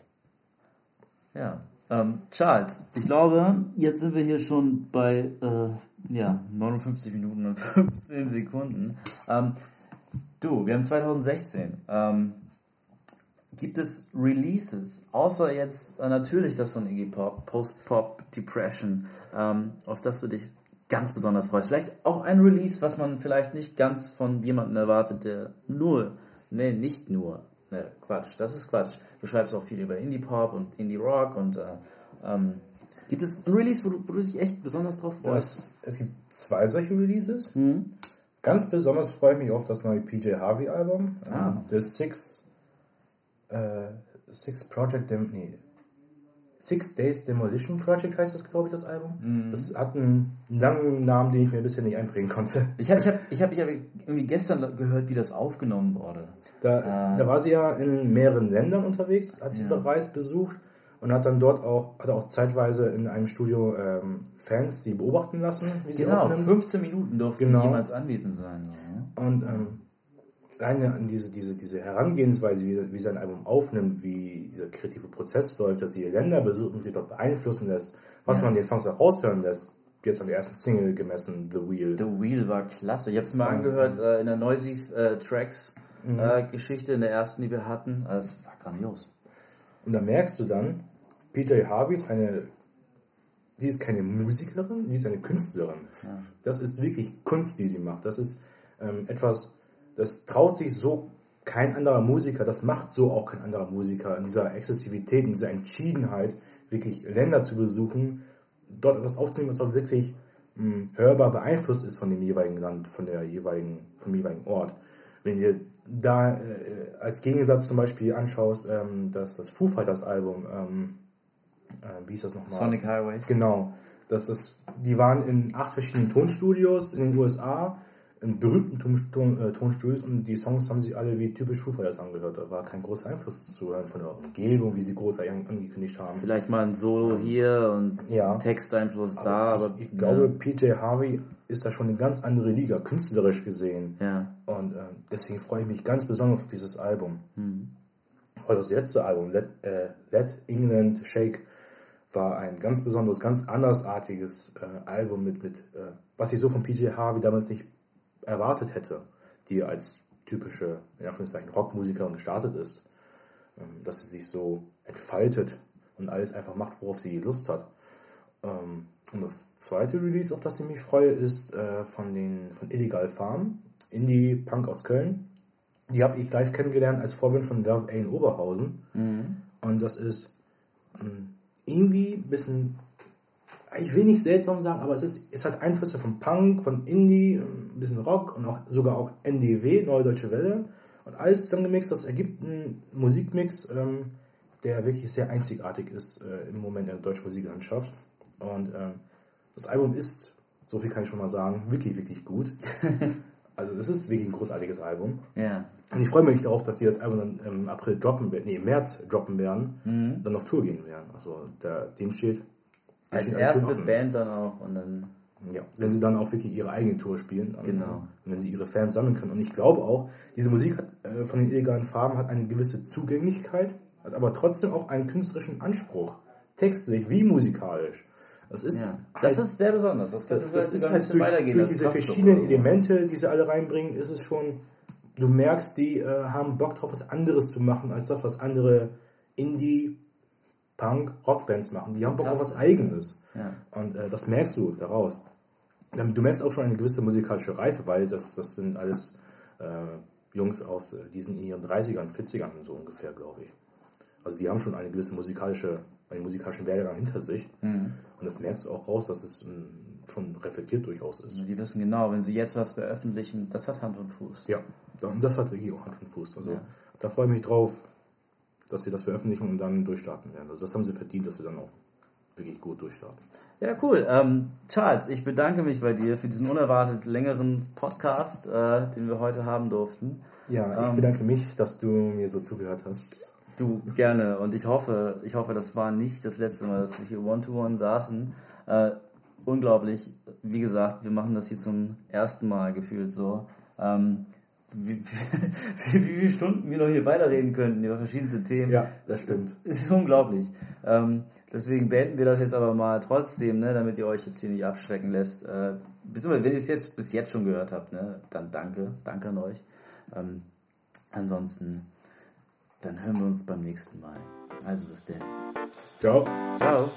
Ja. Ähm, Charles, ich glaube, jetzt sind wir hier schon bei äh, ja, 59 Minuten und 15 Sekunden. Ähm, du, wir haben 2016. Ähm, gibt es Releases, außer jetzt äh, natürlich das von Iggy Pop, Post-Pop Depression, ähm, auf das du dich ganz besonders freust? Vielleicht auch ein Release, was man vielleicht nicht ganz von jemandem erwartet, der nur, nee, nicht nur, ne, Quatsch, das ist Quatsch. Du schreibst auch viel über Indie-Pop und Indie-Rock und äh, ähm, gibt es ein Release, wo du, wo du dich echt besonders drauf freust? Das, es gibt zwei solche Releases. Hm? Ganz besonders freue ich mich auf das neue PJ Harvey Album. Ah. Ähm, Das Six, äh, Six Project, Dem nee, Six Days Demolition Project heißt das, glaube ich, das Album. Mhm. Das hat einen langen Namen, den ich mir bisher nicht einprägen konnte. Ich habe ich hab, ich hab, ich hab irgendwie gestern gehört, wie das aufgenommen wurde. Da, Ah. da war sie ja in mehreren Ländern unterwegs, hat sie Ja. bereits besucht und hat dann dort auch, hat auch zeitweise in einem Studio ähm, Fans sie beobachten lassen, wie sie Genau, aufnimmt. 15 Minuten durften Genau. jemals anwesend sein. So, ne? Und ähm, alleine an diese, diese, diese Herangehensweise, wie, wie sein Album aufnimmt, wie dieser kreative Prozess läuft, dass sie Länder besucht und sie dort beeinflussen lässt, was Ja. man den Songs auch raushören lässt, jetzt an der ersten Single gemessen, The Wheel. The Wheel war klasse. Ich habe es mal angehört äh, in der Noisy äh, Tracks Mhm. äh, Geschichte, in der ersten, die wir hatten. Also, es war grandios. Und da merkst du dann, PJ Harvey ist eine, sie ist keine Musikerin, sie ist eine Künstlerin. Ja. Das ist wirklich Kunst, die sie macht. Das ist ähm, etwas, das traut sich so kein anderer Musiker, das macht so auch kein anderer Musiker in dieser Exzessivität, in dieser Entschiedenheit, wirklich Länder zu besuchen, dort etwas aufzunehmen, was auch wirklich mh, hörbar beeinflusst ist von dem jeweiligen Land, von der jeweiligen, vom jeweiligen Ort. Wenn ihr da äh, als Gegensatz zum Beispiel anschaust, ähm, dass das Foo Fighters Album, ähm, äh, wie hieß das nochmal? Sonic Highways. Genau. Das ist, die waren in acht verschiedenen Tonstudios in den USA, in berühmten Ton, Ton, äh, Tonstudios und die Songs haben sich alle wie typisch Foo Fighters angehört. Da war kein großer Einfluss zu hören von der Umgebung, wie sie groß an- angekündigt haben. Vielleicht mal ein Solo hier und Ja. Texteinfluss da, aber. ich, ich glaube, PJ Harvey ist da schon eine ganz andere Liga, künstlerisch gesehen. Ja. Und äh, deswegen freue ich mich ganz besonders auf dieses Album. Mhm. Das letzte Album, Let, äh, Let England Shake, war ein ganz besonderes, ganz andersartiges äh, Album mit, mit äh, was ich so von PJ Harvey damals nicht erwartet hätte, die als typische, in Anführungszeichen, Rockmusikerin gestartet ist. Ähm, dass sie sich so entfaltet und alles einfach macht, worauf sie Lust hat. Ähm, und das zweite Release, auf das ich mich freue, ist äh, von, den, von Illegal Farm, Indie-Punk aus Köln. Die habe ich live kennengelernt als Vorbild von Love A in Oberhausen. Und das ist ähm, irgendwie ein bisschen, ich will nicht seltsam sagen, aber es, ist, es hat Einflüsse von Punk, von Indie, ein bisschen Rock und auch sogar auch NDW, Neue Deutsche Welle. Und alles zusammengemixt, das ergibt einen Musikmix, ähm, der wirklich sehr einzigartig ist äh, im Moment in der deutschen Musiklandschaft. Und ähm, das Album ist, so viel kann ich schon mal sagen, wirklich, wirklich gut. also es ist wirklich ein großartiges Album. Ja. Und ich freue mich darauf, dass sie das Album dann im April droppen werden, nee, im März droppen werden, dann auf Tour gehen werden. Also der, dem steht. Als erste. Band dann auch und dann. Ja, wenn sie dann auch wirklich ihre eigene Tour spielen. Genau. Und wenn sie ihre Fans sammeln können. Und ich glaube auch, diese Musik hat, äh, von den illegalen Farben hat eine gewisse Zugänglichkeit, hat aber trotzdem auch einen künstlerischen Anspruch. Textlich wie musikalisch. Das ist, Ja. Das ist sehr besonders. Das, das, das ist halt durch, weitergehen durch diese verschiedenen. Elemente, die sie alle reinbringen, ist es schon, du merkst, die äh, haben Bock drauf, was anderes zu machen, als das, was andere Indie, Punk, Rockbands machen. Die haben Bock auf was Eigenes. Ja. Und äh, das merkst du daraus. Ähm, Du merkst auch schon eine gewisse musikalische Reife, weil das, das sind alles äh, Jungs aus, äh, die sind in ihren 30ern, 40ern so ungefähr, glaube ich. Also die haben schon eine gewisse musikalische, einen musikalischen Werdegang hinter sich. Mhm. Und das merkst du auch raus, dass es ähm, schon reflektiert durchaus ist. Also die wissen genau, wenn sie jetzt was veröffentlichen, das hat Hand und Fuß. Ja, und das hat wirklich auch Hand und Fuß. Also Ja. da freue ich mich drauf, dass sie das veröffentlichen und dann durchstarten werden. Also das haben sie verdient, dass sie dann auch wirklich gut durchstarten. Ja, cool. Ähm, Charles, ich bedanke mich bei dir für diesen unerwartet längeren Podcast, äh, den wir heute haben durften. Ja, ich ähm, bedanke mich, dass du mir so zugehört hast. Du, gerne. Und ich hoffe, ich hoffe, das war nicht das letzte Mal, dass wir hier One-to-One -one saßen. Äh, unglaublich. Wie gesagt, wir machen das hier zum ersten Mal gefühlt so. Ähm, wie, wie, wie, viele Stunden wir noch hier weiterreden könnten über verschiedenste Themen. Ja, das stimmt. Es ist unglaublich. Ähm, deswegen beenden wir das jetzt aber mal trotzdem, ne, damit ihr euch jetzt hier nicht abschrecken lässt. Äh, beziehungsweise, wenn ihr es jetzt bis jetzt schon gehört habt, ne, dann danke, danke an euch. Ähm, ansonsten, dann hören wir uns beim nächsten Mal. Also bis dann. Ciao. Ciao.